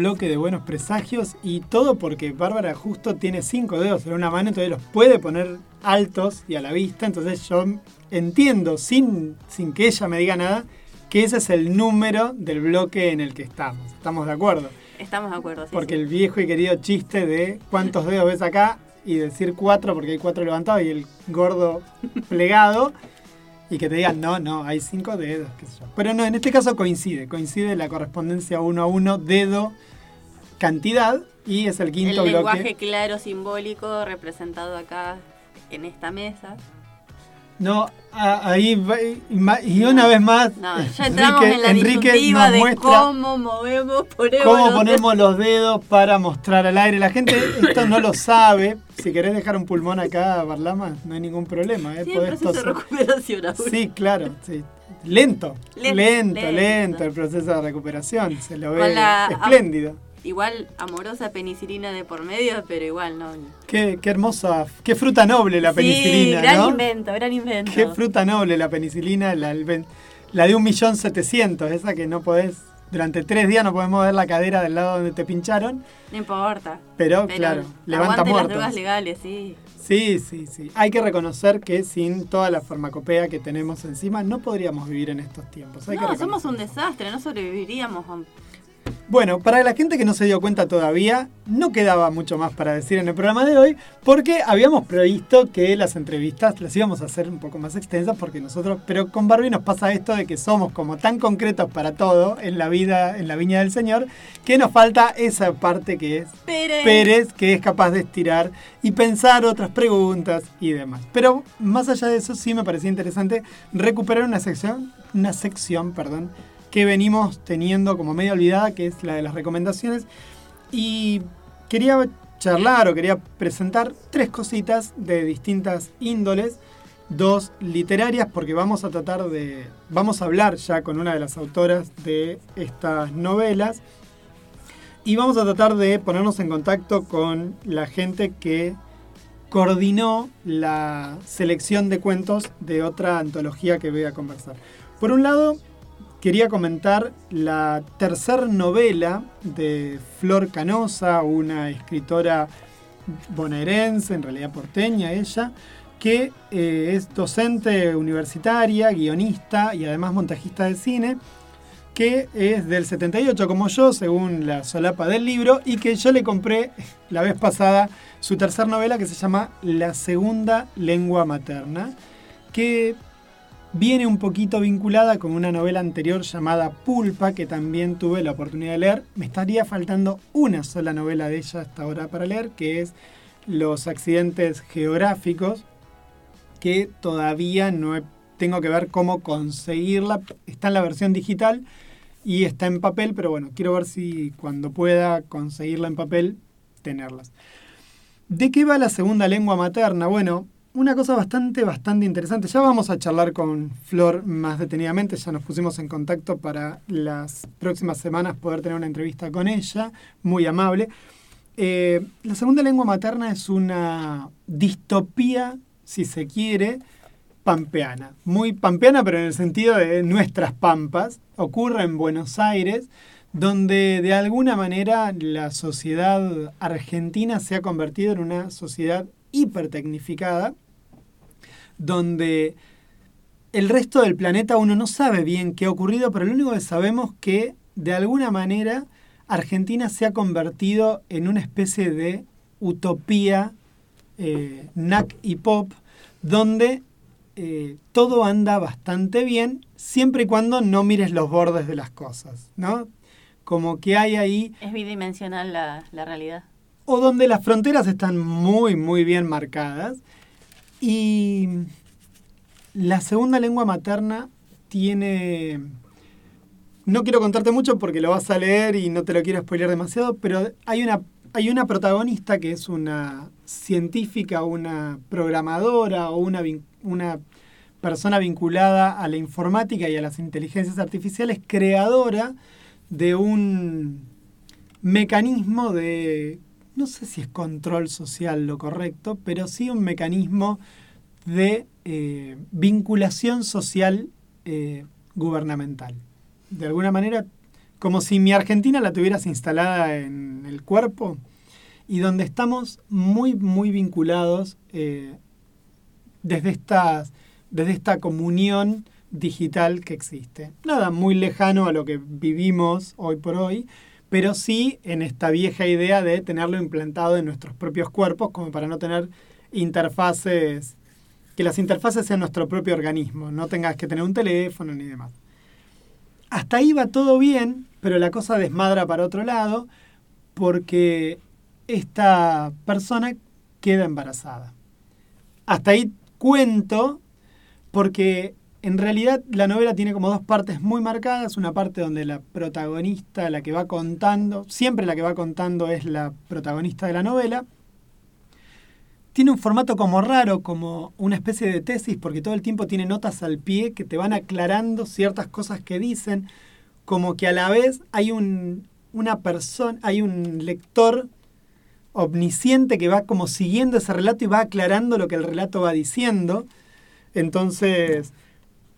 bloque de buenos presagios y todo porque Bárbara justo tiene cinco dedos en una mano, entonces los puede poner altos y a la vista. Entonces yo entiendo, sin, sin que ella me diga nada, que ese es el número del bloque en el que estamos. ¿Estamos de acuerdo? Estamos de acuerdo, sí. Porque sí. el viejo y querido chiste de cuántos dedos ves acá y decir cuatro porque hay cuatro levantados y el gordo plegado y que te digan, no, no, hay cinco dedos, qué sé yo. Pero no, en este caso coincide, coincide la correspondencia uno a uno, dedo, cantidad y es el quinto el bloque. lenguaje claro, simbólico, representado acá en esta mesa. No, ahí va- y una vez más, No, ya entramos Enrique, en la Enrique nos de muestra cómo movemos, ponemos cómo los ponemos los dedos para mostrar al aire. La gente esto no lo sabe. Si querés dejar un pulmón acá, Barlama, no hay ningún problema. ¿eh? Sí, Podés proceso de recuperación. Sí, claro, sí. Lento, Lento, lento, lento. lento, el proceso de recuperación. Se lo ve la- espléndido. Igual amorosa penicilina de por medio, pero igual no. Qué, qué hermosa, qué fruta noble la penicilina, sí, gran ¿no? invento, gran invento. Qué fruta noble la penicilina, la, la de un millón setecientos, esa que no podés, durante tres días no podés mover la cadera del lado donde te pincharon, No importa. pero, claro, levanta aguante las muertos. drogas legales, sí. Sí, sí, sí. Hay que reconocer que sin toda la farmacopea que tenemos encima no podríamos vivir en estos tiempos. Hay que No, somos un desastre, no sobreviviríamos. a- Bueno, para la gente que no se dio cuenta todavía, no quedaba mucho más para decir en el programa de hoy, porque habíamos previsto que las entrevistas las íbamos a hacer un poco más extensas, porque nosotros, pero con Barbie nos pasa esto de que somos como tan concretos para todo en la vida, en la viña del Señor, que nos falta esa parte que es Pérez. Pérez, que es capaz de estirar y pensar otras preguntas y demás. Pero más allá de eso, sí me parecía interesante recuperar una sección, una sección, perdón, que venimos teniendo como medio olvidada, que es la de las recomendaciones. Y quería charlar o quería presentar tres cositas de distintas índoles, dos literarias, porque vamos a tratar de, vamos a hablar ya con una de las autoras de estas novelas. Y vamos a tratar de ponernos en contacto con la gente que coordinó la selección de cuentos de otra antología que voy a conversar. Por un lado, quería comentar la tercer novela de Flor Canosa, una escritora bonaerense, en realidad porteña ella, que eh, es docente universitaria, guionista y además montajista de cine que es del 78 como yo, según la solapa del libro, y que yo le compré la vez pasada su tercer novela que se llama La segunda lengua materna, que viene un poquito vinculada con una novela anterior llamada Pulpa, que también tuve la oportunidad de leer. Me estaría faltando una sola novela de ella hasta ahora para leer, que es Los accidentes geográficos, que todavía no tengo que ver cómo conseguirla. Está en la versión digital y está en papel, pero bueno, quiero ver si cuando pueda conseguirla en papel, tenerlas. ¿De qué va la segunda lengua materna? Bueno, una cosa bastante, bastante interesante. Ya vamos a charlar con Flor más detenidamente, ya nos pusimos en contacto para las próximas semanas poder tener una entrevista con ella, muy amable. Eh, la segunda lengua materna es una distopía, si se quiere, pampeana. Muy pampeana, pero en el sentido de nuestras pampas. Ocurre en Buenos Aires, donde de alguna manera la sociedad argentina se ha convertido en una sociedad hipertecnificada, donde el resto del planeta uno no sabe bien qué ha ocurrido, pero lo único que sabemos que de alguna manera Argentina se ha convertido en una especie de utopía eh, y pop, donde eh, todo anda bastante bien, siempre y cuando no mires los bordes de las cosas, ¿no? Como que hay ahí, Es bidimensional la, la realidad. O donde las fronteras están muy, muy bien marcadas, Y la segunda lengua materna tiene... No quiero contarte mucho porque lo vas a leer y no te lo quiero spoilear demasiado, pero hay una, hay una protagonista que es una científica, una programadora o una, una persona vinculada a la informática y a las inteligencias artificiales, creadora de un mecanismo de, no sé si es control social lo correcto, pero sí un mecanismo de eh, vinculación social eh, gubernamental. De alguna manera, como si mi Argentina la tuvieras instalada en el cuerpo y donde estamos muy, muy vinculados eh, desde, desde esta comunión digital que existe. Nada muy lejano a lo que vivimos hoy por hoy, pero sí en esta vieja idea de tenerlo implantado en nuestros propios cuerpos como para no tener interfaces, que las interfaces sean nuestro propio organismo, no tengas que tener un teléfono ni demás. Hasta ahí va todo bien, pero la cosa desmadra para otro lado porque esta persona queda embarazada. Hasta ahí cuento porque en realidad la novela tiene como dos partes muy marcadas, una parte donde la protagonista, la que va contando, siempre la que va contando es la protagonista de la novela, tiene un formato como raro, como una especie de tesis, porque todo el tiempo tiene notas al pie que te van aclarando ciertas cosas que dicen, como que a la vez hay un, una persona, hay un lector omnisciente que va como siguiendo ese relato y va aclarando lo que el relato va diciendo. Entonces,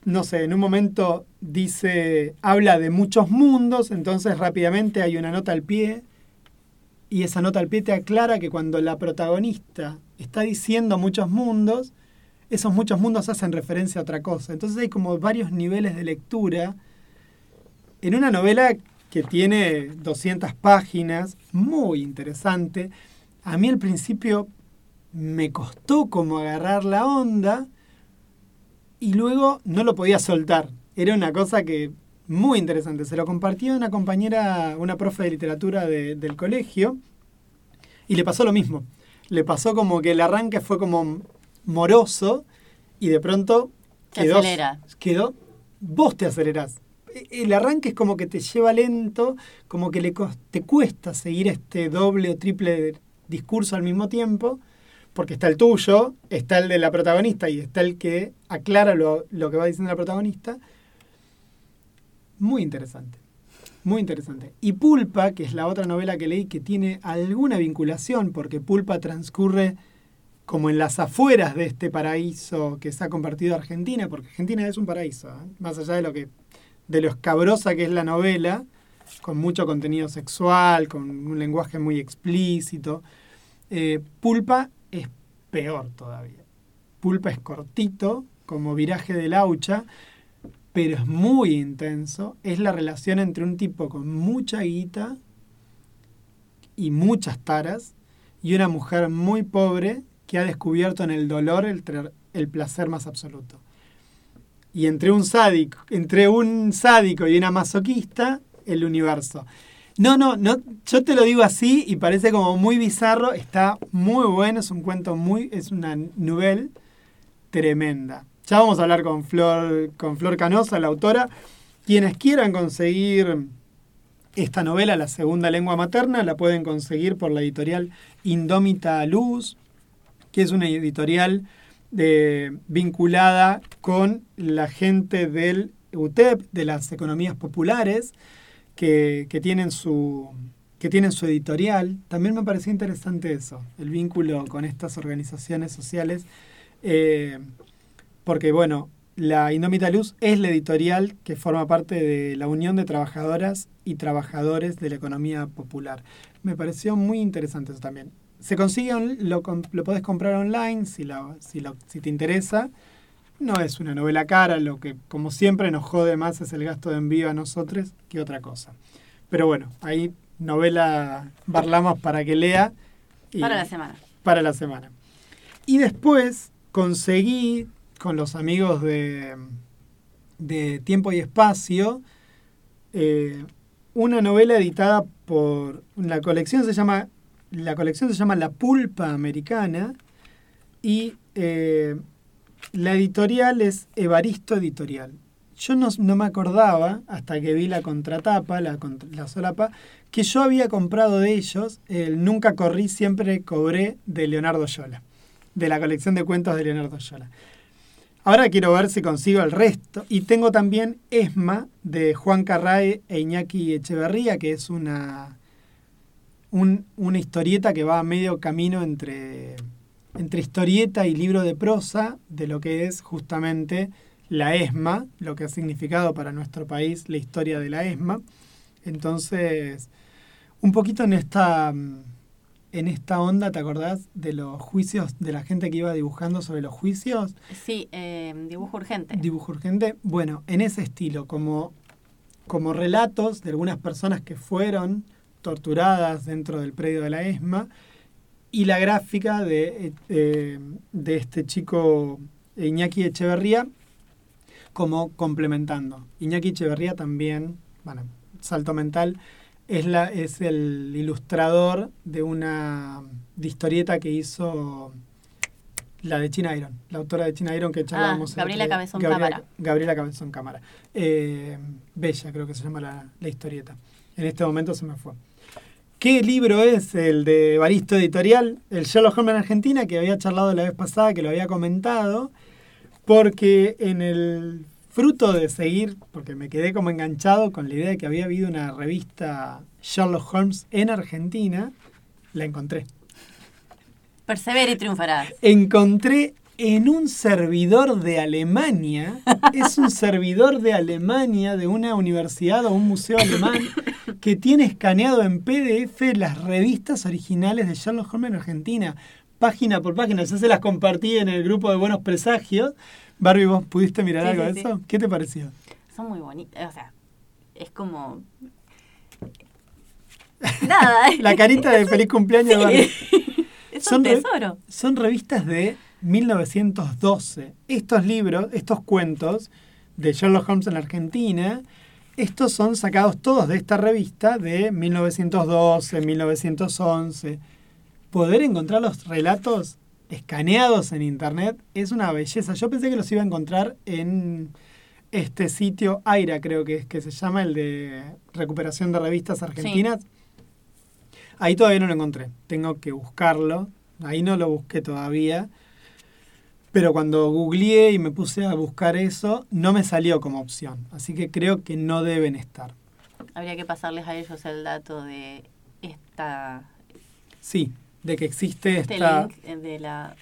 no sé, en un momento dice, habla de muchos mundos, entonces rápidamente hay una nota al pie y esa nota al pie te aclara que cuando la protagonista está diciendo muchos mundos, esos muchos mundos hacen referencia a otra cosa. Entonces hay como varios niveles de lectura en una novela que tiene 200 páginas, muy interesante. A mí al principio me costó como agarrar la onda y luego no lo podía soltar. Era una cosa que muy interesante. Se lo compartí a una compañera, una profe de literatura de- del colegio, y le pasó lo mismo. Le pasó como que el arranque fue como moroso y de pronto Se quedó, acelera. quedó, vos te acelerás. E- El arranque es como que te lleva lento, como que le te cuesta seguir este doble o triple discurso al mismo tiempo, porque está el tuyo, está el de la protagonista y está el que aclara lo, lo que va diciendo la protagonista. Muy interesante. Muy interesante. Y Pulpa, que es la otra novela que leí que tiene alguna vinculación, porque Pulpa transcurre como en las afueras de este paraíso que se ha convertido Argentina, porque Argentina es un paraíso, ¿eh? más allá de lo que de lo escabrosa que es la novela, con mucho contenido sexual, con un lenguaje muy explícito. Eh, Pulpa peor todavía. Pulpa es cortito, como viraje de laucha, pero es muy intenso. Es la relación entre un tipo con mucha guita y muchas taras y una mujer muy pobre que ha descubierto en el dolor el, el placer más absoluto. Y entre un entre un sádico y una masoquista, el universo. No, no, no, yo te lo digo así y parece como muy bizarro, está muy bueno, es un cuento muy, es una novela tremenda. Ya vamos a hablar con Flor, con Flor Canosa, la autora. Quienes quieran conseguir esta novela, La Segunda Lengua Materna, la pueden conseguir por la editorial Indómita Luz, que es una editorial de- vinculada con la gente del UTEP, de las economías populares, que, tienen su, que tienen su editorial. También me pareció interesante eso, el vínculo con estas organizaciones sociales, eh, porque bueno, la Indómita Luz es la editorial que forma parte de la Unión de Trabajadoras y Trabajadores de la Economía Popular. Me pareció muy interesante eso también. Se consigue, on- lo, lo podés comprar online si, si, lo- si te interesa. No es una novela cara, lo que como siempre nos jode más es el gasto de envío a nosotros que otra cosa. Pero bueno, ahí novela Barlamos para que lea. y- Para la semana. para la semana. Y después conseguí con los amigos de, de Tiempo y Espacio eh, una novela editada por la colección se llama la colección se llama La Pulpa Americana y eh, la editorial es Evaristo Editorial. Yo no, me acordaba, hasta que vi la contratapa, la, contra- la solapa, que yo había comprado de ellos el Nunca Corrí, Siempre Cobré de Leonardo Yola, de la colección de cuentos de Leonardo Yola. Ahora quiero ver si consigo el resto. Y tengo también Esma de Juan Carrae e Iñaki Echeverría, que es una, un- una historieta que va a medio camino entre, entre historieta y libro de prosa de lo que es justamente la ESMA, lo que ha significado para nuestro país la historia de la ESMA. Entonces, un poquito en esta, mm, en esta onda, ¿te acordás de los juicios, de la gente que iba dibujando sobre los juicios? Sí, eh, dibujo urgente. Dibujo urgente. Bueno, en ese estilo, como, como relatos de algunas personas que fueron torturadas dentro del predio de la ESMA y la gráfica de, eh, eh, de este chico Iñaki Echeverría como complementando. Iñaki Echeverría también, bueno, salto mental, es, la, es el ilustrador de una de historieta que hizo la de China Iron, la autora de China Iron que charlábamos. el Ah, Gabriela. Cabezón Gabriela- Cámara. Gabriela Cabezón Cámara. Eh, Bella, creo que se llama la, la historieta. En este momento se me fue. ¿Qué libro es el de Baristo Editorial? El Sherlock Holmes en Argentina, que había charlado la vez pasada, que lo había comentado, porque en el fruto de seguir, porque me quedé como enganchado con la idea de que había habido una revista Sherlock Holmes en Argentina, la encontré. Persevera y triunfarás. Encontré en un servidor de Alemania, es un servidor de Alemania, de una universidad o un museo alemán, que tiene escaneado en PDF las revistas originales de Sherlock Holmes en Argentina, página por página. Yo se las compartí en el grupo de Buenos Presagios. Barbie, ¿vos pudiste mirar Sí, algo sí, de sí. eso? ¿Qué te pareció? Son muy bonitas. O sea, es como. Nada. La carita de feliz cumpleaños de Barbie. Es Son un re- tesoro. Son revistas de 1912. Estos libros, estos cuentos de Sherlock Holmes en la Argentina, estos son sacados todos de esta revista de 1912, 1911. Poder encontrar los relatos escaneados en internet es una belleza. Yo pensé que los iba a encontrar en este sitio Aira, creo que es que se llama el de recuperación de revistas argentinas. Ahí todavía no lo encontré. Tengo que buscarlo. Ahí no lo busqué todavía. Pero cuando googleé y me puse a buscar eso, no me salió como opción. Así que creo que no deben estar. Habría que pasarles a ellos el dato de esta Sí, de que existe este esta... link eh, de la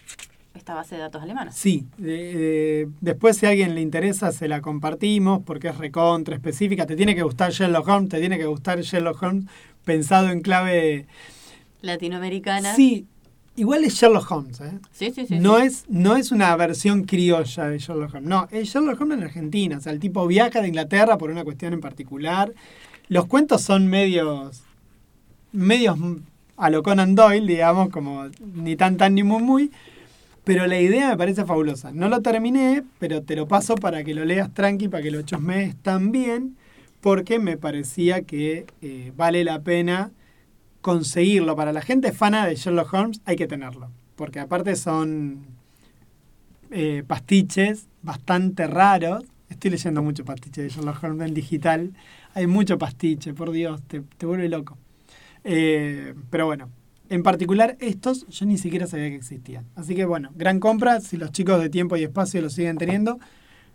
esta base de datos alemana. Sí, de- de- después si a alguien le interesa se la compartimos porque es recontra específica. Te tiene que gustar Sherlock Holmes, te tiene que gustar Sherlock Holmes pensado en clave... Latinoamericana. Sí, igual es Sherlock Holmes, ¿eh? sí, sí. sí, no, sí. Es, no es una versión criolla de Sherlock Holmes. No, es Sherlock Holmes en Argentina. O sea, el tipo viaja de Inglaterra por una cuestión en particular. Los cuentos son medios. medios a lo Conan Doyle, digamos, como ni tan tan ni muy muy. Pero la idea me parece fabulosa. No lo terminé, pero te lo paso para que lo leas tranqui, para que lo chusmees también, porque me parecía que eh, vale la pena conseguirlo. Para la gente fana de Sherlock Holmes hay que tenerlo, porque aparte son eh, pastiches bastante raros. Estoy leyendo mucho pastiche de Sherlock Holmes en digital. Hay mucho pastiche, por Dios, te, te vuelve loco. Eh, pero bueno, en particular estos yo ni siquiera sabía que existían. Así que bueno, gran compra, si los chicos de tiempo y espacio lo siguen teniendo.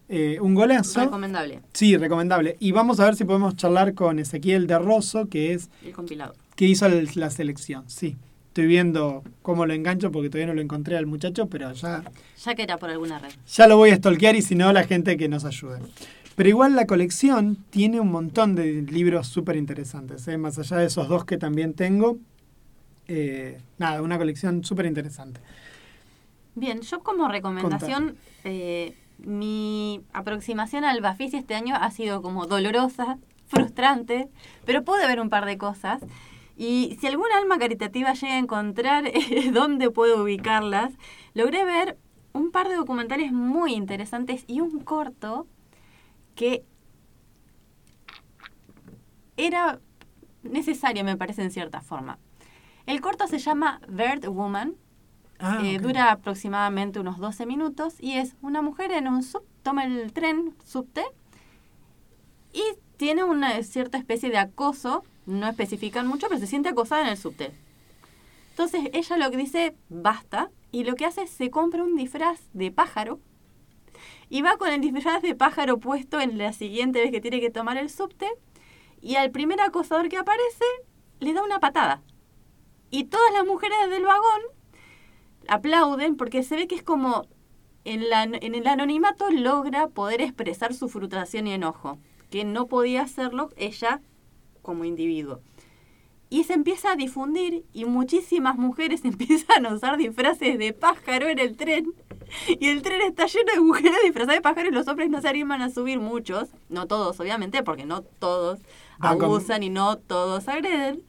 Eh, un golazo. Recomendable. Sí, recomendable. Y vamos a ver si podemos charlar con Ezequiel de Rosso, que es El compilado. Que hizo el- la selección. Sí, estoy viendo cómo lo engancho porque todavía no lo encontré al muchacho, pero ya, Ya que era por alguna red. ya lo voy a stalkear y si no, la gente que nos ayude. Pero igual la colección tiene un montón de libros súper interesantes, ¿eh? más allá de esos dos que también tengo. eh, nada, una colección súper interesante. Bien, yo como recomendación, eh, mi aproximación al Bafisi este año ha sido como dolorosa, frustrante, pero pude ver un par de cosas. Y si algún alma caritativa llega a encontrar eh, dónde puedo ubicarlas, logré ver un par de documentales muy interesantes y un corto que era necesario, me parece, en cierta forma. El corto se llama Bird Woman Ah, Eh. Dura aproximadamente unos 12 minutos y es una mujer en un sub, toma el tren subte y tiene una cierta especie de acoso, no especifican mucho, pero se siente acosada en el subte. Entonces ella lo que dice, basta, y lo que hace es se compra un disfraz de pájaro y va con el disfraz de pájaro puesto en la siguiente vez que tiene que tomar el subte y al primer acosador que aparece le da una patada. Y todas las mujeres del vagón aplauden porque se ve que es como en, la, en el anonimato logra poder expresar su frustración y enojo, que no podía hacerlo ella como individuo. Y se empieza a difundir y muchísimas mujeres empiezan a usar disfraces de pájaro en el tren. Y el tren está lleno de mujeres disfrazadas de pájaro y los hombres no se animan a subir muchos. No todos, obviamente, porque no todos abusan y no todos agreden.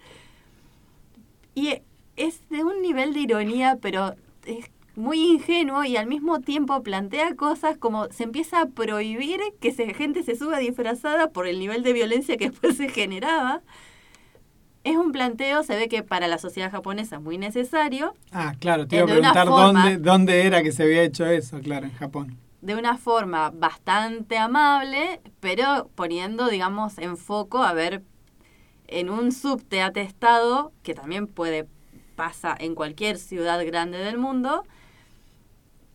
Y es de un nivel de ironía, pero es muy ingenuo y al mismo tiempo plantea cosas como se empieza a prohibir que se, gente se suba disfrazada por el nivel de violencia que después se generaba. Es un planteo, se ve que para la sociedad japonesa es muy necesario, Ah, claro, te iba a preguntar forma- dónde, dónde era que se había hecho eso, claro, en Japón. de una forma bastante amable, pero poniendo, digamos, en foco a ver en un subte atestado, que también puede pasa en cualquier ciudad grande del mundo,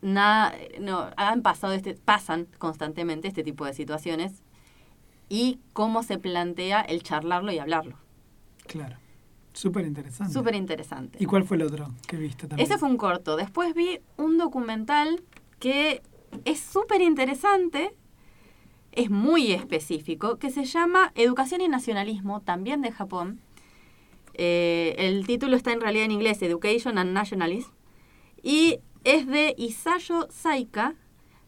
na- no, han pasado este, pasan constantemente este tipo de situaciones y cómo se plantea el charlarlo y hablarlo. Claro. Súper interesante. Súper interesante. ¿Y cuál fue el otro que viste también? Ese fue un corto. Después vi un documental que es súper interesante, es muy específico, que se llama Educación y Nacionalismo, también de Japón. Eh, el título está en realidad en inglés, Education and Nationalism. Y es de Isayo Saika.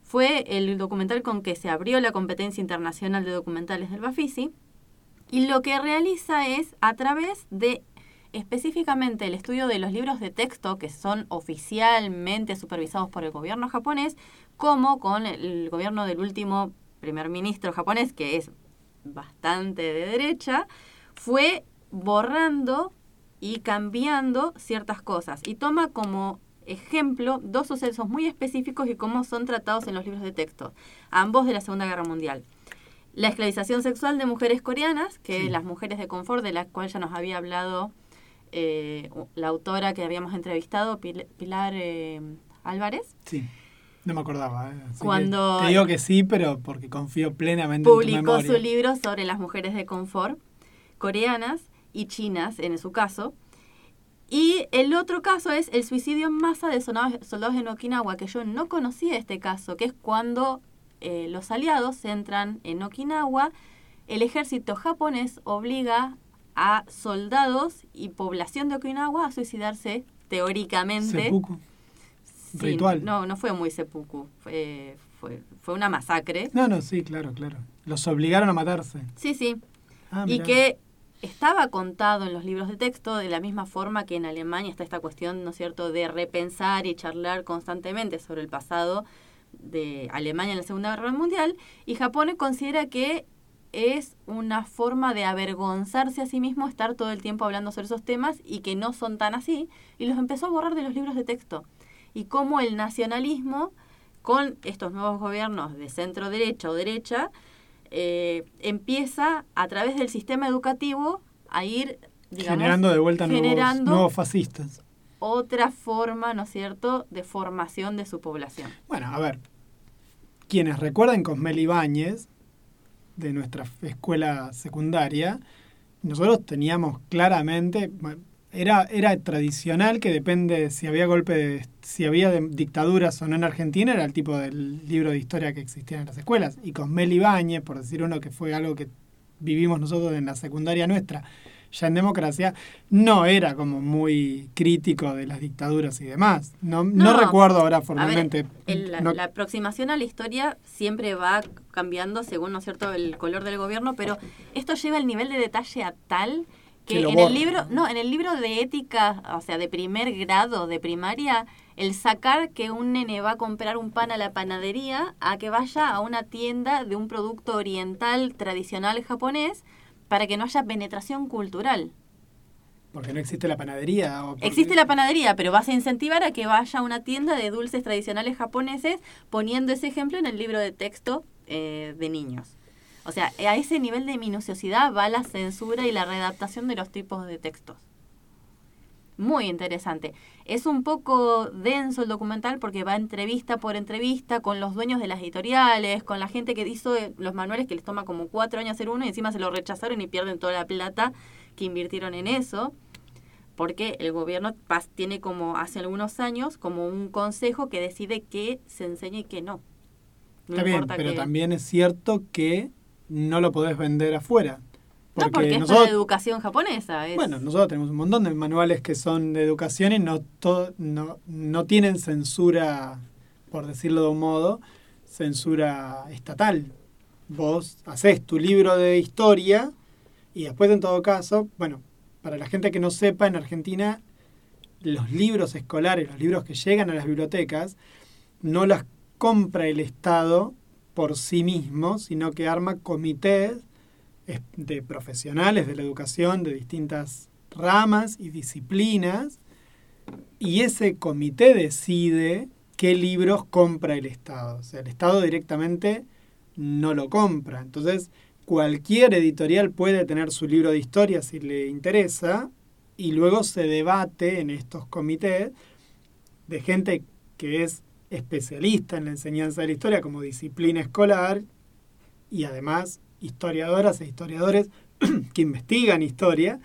Fue el documental con que se abrió la competencia internacional de documentales del Bafisi. Y lo que realiza es a través de específicamente el estudio de los libros de texto que son oficialmente supervisados por el gobierno japonés, como con el gobierno del último primer ministro japonés, que es bastante de derecha, fue borrando y cambiando ciertas cosas. Y toma como ejemplo dos sucesos muy específicos y cómo son tratados en los libros de texto, ambos de la Segunda Guerra Mundial. La esclavización sexual de mujeres coreanas, que Sí. las mujeres de confort, de la cual ya nos había hablado eh, la autora que habíamos entrevistado, Pil- Pilar eh, Álvarez, Sí. No me acordaba. ¿eh? Cuando- Te digo que sí, pero porque confío plenamente en tu publicó memoria. su libro sobre las mujeres de confort coreanas y chinas, en su caso. Y el otro caso es el suicidio en masa de soldados en Okinawa, que yo no conocía este caso, que es cuando eh, los aliados entran en Okinawa, el ejército japonés obliga a soldados y población de Okinawa a suicidarse teóricamente. Seppuku. Sí, ritual. No, no fue muy seppuku, fue, fue, fue una masacre. No, no, sí, claro, claro. Los obligaron a matarse. Sí, sí. Ah, y mirá. que estaba contado en los libros de texto de la misma forma que en Alemania está esta cuestión, ¿no es cierto?, de repensar y charlar constantemente sobre el pasado de Alemania en la Segunda Guerra Mundial, y Japón considera que es una forma de avergonzarse a sí mismo estar todo el tiempo hablando sobre esos temas y que no son tan así, y los empezó a borrar de los libros de texto. Y cómo el nacionalismo, con estos nuevos gobiernos de centro derecha o derecha, eh, empieza a través del sistema educativo a ir digamos, generando de vuelta nuevos, nuevos fascistas. otra forma, ¿no es cierto?, de formación de su población. Bueno, a ver. Quienes recuerden Cosmel Ibáñez, de nuestra escuela secundaria, nosotros teníamos claramente. Era, era tradicional que depende si había golpe de, si había de- dictaduras o no en Argentina, era el tipo del libro de historia que existía en las escuelas. Y Cosmel Ibáñez, por decir uno que fue algo que vivimos nosotros en la secundaria nuestra, ya en democracia, no era como muy crítico de las dictaduras y demás. No, no, No. recuerdo ahora ver, formalmente. el- la, no- la aproximación a la historia siempre va cambiando según, ¿no es cierto?, el color del gobierno, pero esto lleva el nivel de detalle a tal que en el libro, no, en el libro de ética, o sea, de primer grado, de primaria, el sacar que un nene va a comprar un pan a la panadería a que vaya a una tienda de un producto oriental tradicional japonés para que no haya penetración cultural. Porque no existe la panadería. O porque- Existe la panadería, pero vas a incentivar a que vaya a una tienda de dulces tradicionales japoneses poniendo ese ejemplo en el libro de texto eh, de niños. O sea, a ese nivel de minuciosidad va la censura y la readaptación de los tipos de textos. Muy interesante. Es un poco denso el documental porque va entrevista por entrevista con los dueños de las editoriales, con la gente que hizo eh, los manuales que les toma como cuatro años hacer uno y encima se lo rechazaron y pierden toda la plata que invirtieron en eso. Porque el gobierno tiene como hace algunos años como un consejo que decide qué se enseña y qué no. No Está bien, pero que- también es cierto que no lo podés vender afuera. No, porque es de educación japonesa. es- bueno, nosotros tenemos un montón de manuales que son de educación y no, no, no tienen censura, por decirlo de un modo, censura estatal. Vos haces tu libro de historia y después, en todo caso, bueno, para la gente que no sepa, en Argentina los libros escolares, los libros que llegan a las bibliotecas, no las compra el Estado por sí mismo, sino que arma comités de profesionales de la educación de distintas ramas y disciplinas, y ese comité decide qué libros compra el Estado. O sea, el Estado directamente no lo compra. Entonces, cualquier editorial puede tener su libro de historia si le interesa, y luego se debate en estos comités de gente que es especialista en la enseñanza de la historia como disciplina escolar y además historiadoras e historiadores que investigan historia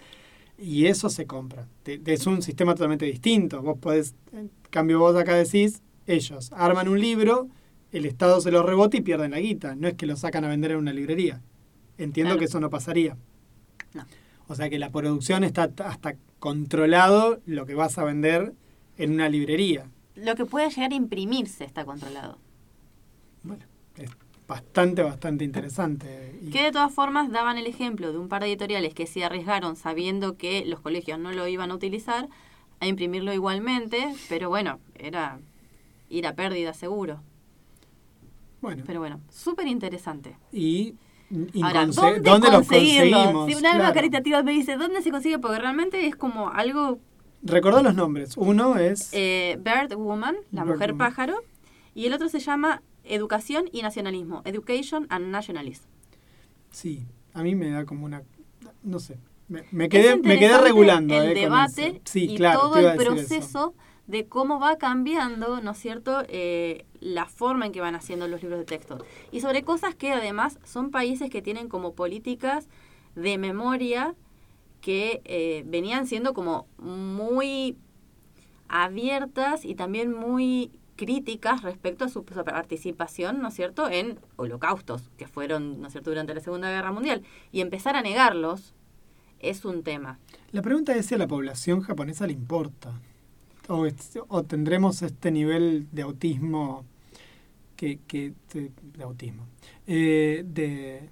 y eso se compra. Es un sistema totalmente distinto. Vos podés, en cambio vos acá decís, ellos arman un libro, el Estado se lo rebota y pierden la guita. No es que lo sacan a vender en una librería. Entiendo Claro. que eso no pasaría. No. O sea que la producción está hasta controlado lo que vas a vender en una librería. Lo que puede llegar a imprimirse está controlado. Bueno, es bastante, bastante interesante. Y- Que de todas formas daban el ejemplo de un par de editoriales que se arriesgaron sabiendo que los colegios no lo iban a utilizar a imprimirlo igualmente, pero bueno, era ir a pérdida seguro. bueno, Pero bueno, súper interesante. y Ahora, ¿dónde, ¿dónde los conseguirlo? conseguimos? Si un alma Claro. caritativa me dice, ¿dónde se consigue? Porque realmente es como algo Recordá los nombres. Uno es eh, Bird Woman, la Bird mujer Woman. pájaro, y el otro se llama Educación y Nacionalismo, Education and Nationalism. Sí, a mí me da como una. No sé. Me, me quedé, me quedé regulando. el eh, debate. Sí, y claro, todo el proceso de cómo va cambiando, ¿no es cierto?, eh, la forma en que van haciendo los libros de texto. Y sobre cosas que además son países que tienen como políticas de memoria que eh, venían siendo como muy abiertas y también muy críticas respecto a su, participación, ¿no es cierto?, en holocaustos que fueron, ¿no es cierto?, durante la Segunda Guerra Mundial. Y empezar a negarlos es un tema. La pregunta es si a la población japonesa le importa. O, es- tendremos este nivel de autismo que, que de, de autismo eh, de,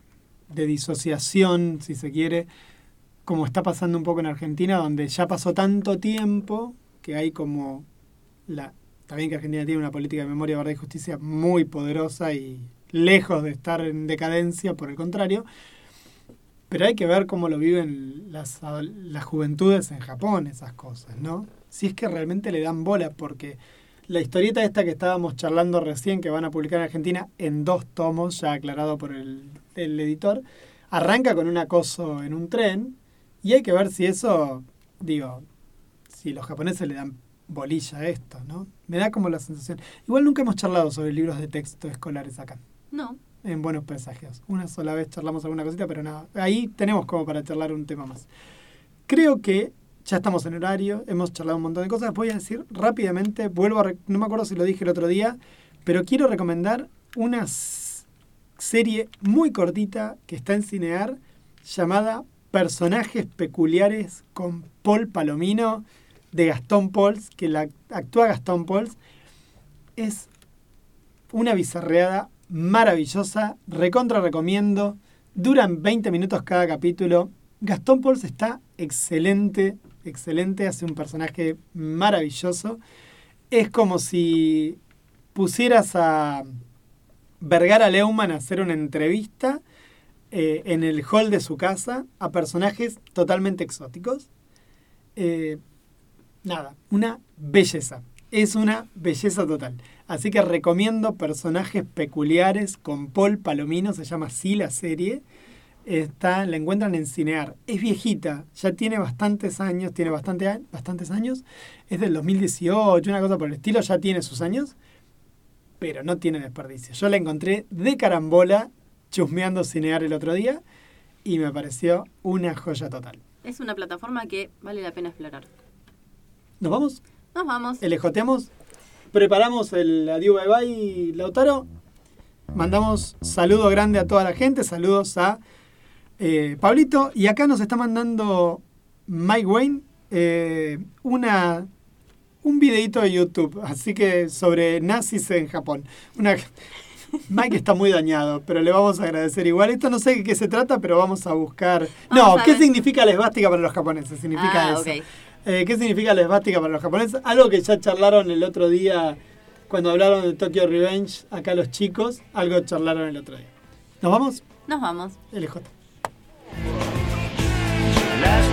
de disociación si se quiere como está pasando un poco en Argentina donde ya pasó tanto tiempo que hay como la también que Argentina tiene una política de memoria verdad y justicia muy poderosa y lejos de estar en decadencia por el contrario pero hay que ver cómo lo viven las, las juventudes en Japón, esas cosas, ¿no? Si es que realmente le dan bola, porque la historieta esta que estábamos charlando recién, que van a publicar en Argentina en dos tomos, ya aclarado por el, el editor, arranca con un acoso en un tren, y hay que ver si eso, digo, si los japoneses le dan bolilla a esto, ¿no? Me da como la sensación. Igual nunca hemos charlado sobre libros de texto escolares acá No, en buenos presagios. Una sola vez charlamos alguna cosita, pero nada. Ahí tenemos como para charlar un tema más. Creo que ya estamos en horario, hemos charlado un montón de cosas. Voy a decir rápidamente, vuelvo a... No me acuerdo si lo dije el otro día, pero quiero recomendar una serie muy cortita que está en Cinear llamada Personajes Peculiares con Paul Palomino de Gastón Pauls, que la actúa Gastón Pauls. Es una bizarreada maravillosa, recontra recomiendo. Duran 20 minutos cada capítulo. Gastón Pauls está excelente, excelente, hace un personaje maravilloso. Es como si pusieras a Vergara Leumann a hacer una entrevista eh, en el hall de su casa a personajes totalmente exóticos. eh, nada, una belleza. Es una belleza total. Así que recomiendo personajes peculiares con Paul Palomino, se llama así la serie. Está, la encuentran en Cinear. Es viejita, ya tiene bastantes años, tiene bastantes años. Es del 2018, una cosa por el estilo, ya tiene sus años, pero no tiene desperdicio. Yo la encontré de carambola chusmeando Cinear el otro día y me pareció una joya total. Es una plataforma que vale la pena explorar. ¿Nos vamos? Nos vamos. ¿Elejoteamos? ¿Preparamos el adiós bye bye, Lautaro? Mandamos saludo grande a toda la gente, saludos a eh, Pablito. Y acá nos está mandando Mike Wayne eh, una, un videito de YouTube, así que sobre nazis en Japón. Una, Mike está muy dañado, pero le vamos a agradecer igual. Esto no sé de qué se trata, pero vamos a buscar... Vamos no, a ¿qué significa la esvástica para los japoneses? Significa Ah, eso. Eh, ¿Qué significa la esvástica para los japoneses? Algo que ya charlaron el otro día cuando hablaron de Tokyo Revenge, acá los chicos, algo charlaron el otro día. ¿Nos vamos? Nos vamos. LJ. Las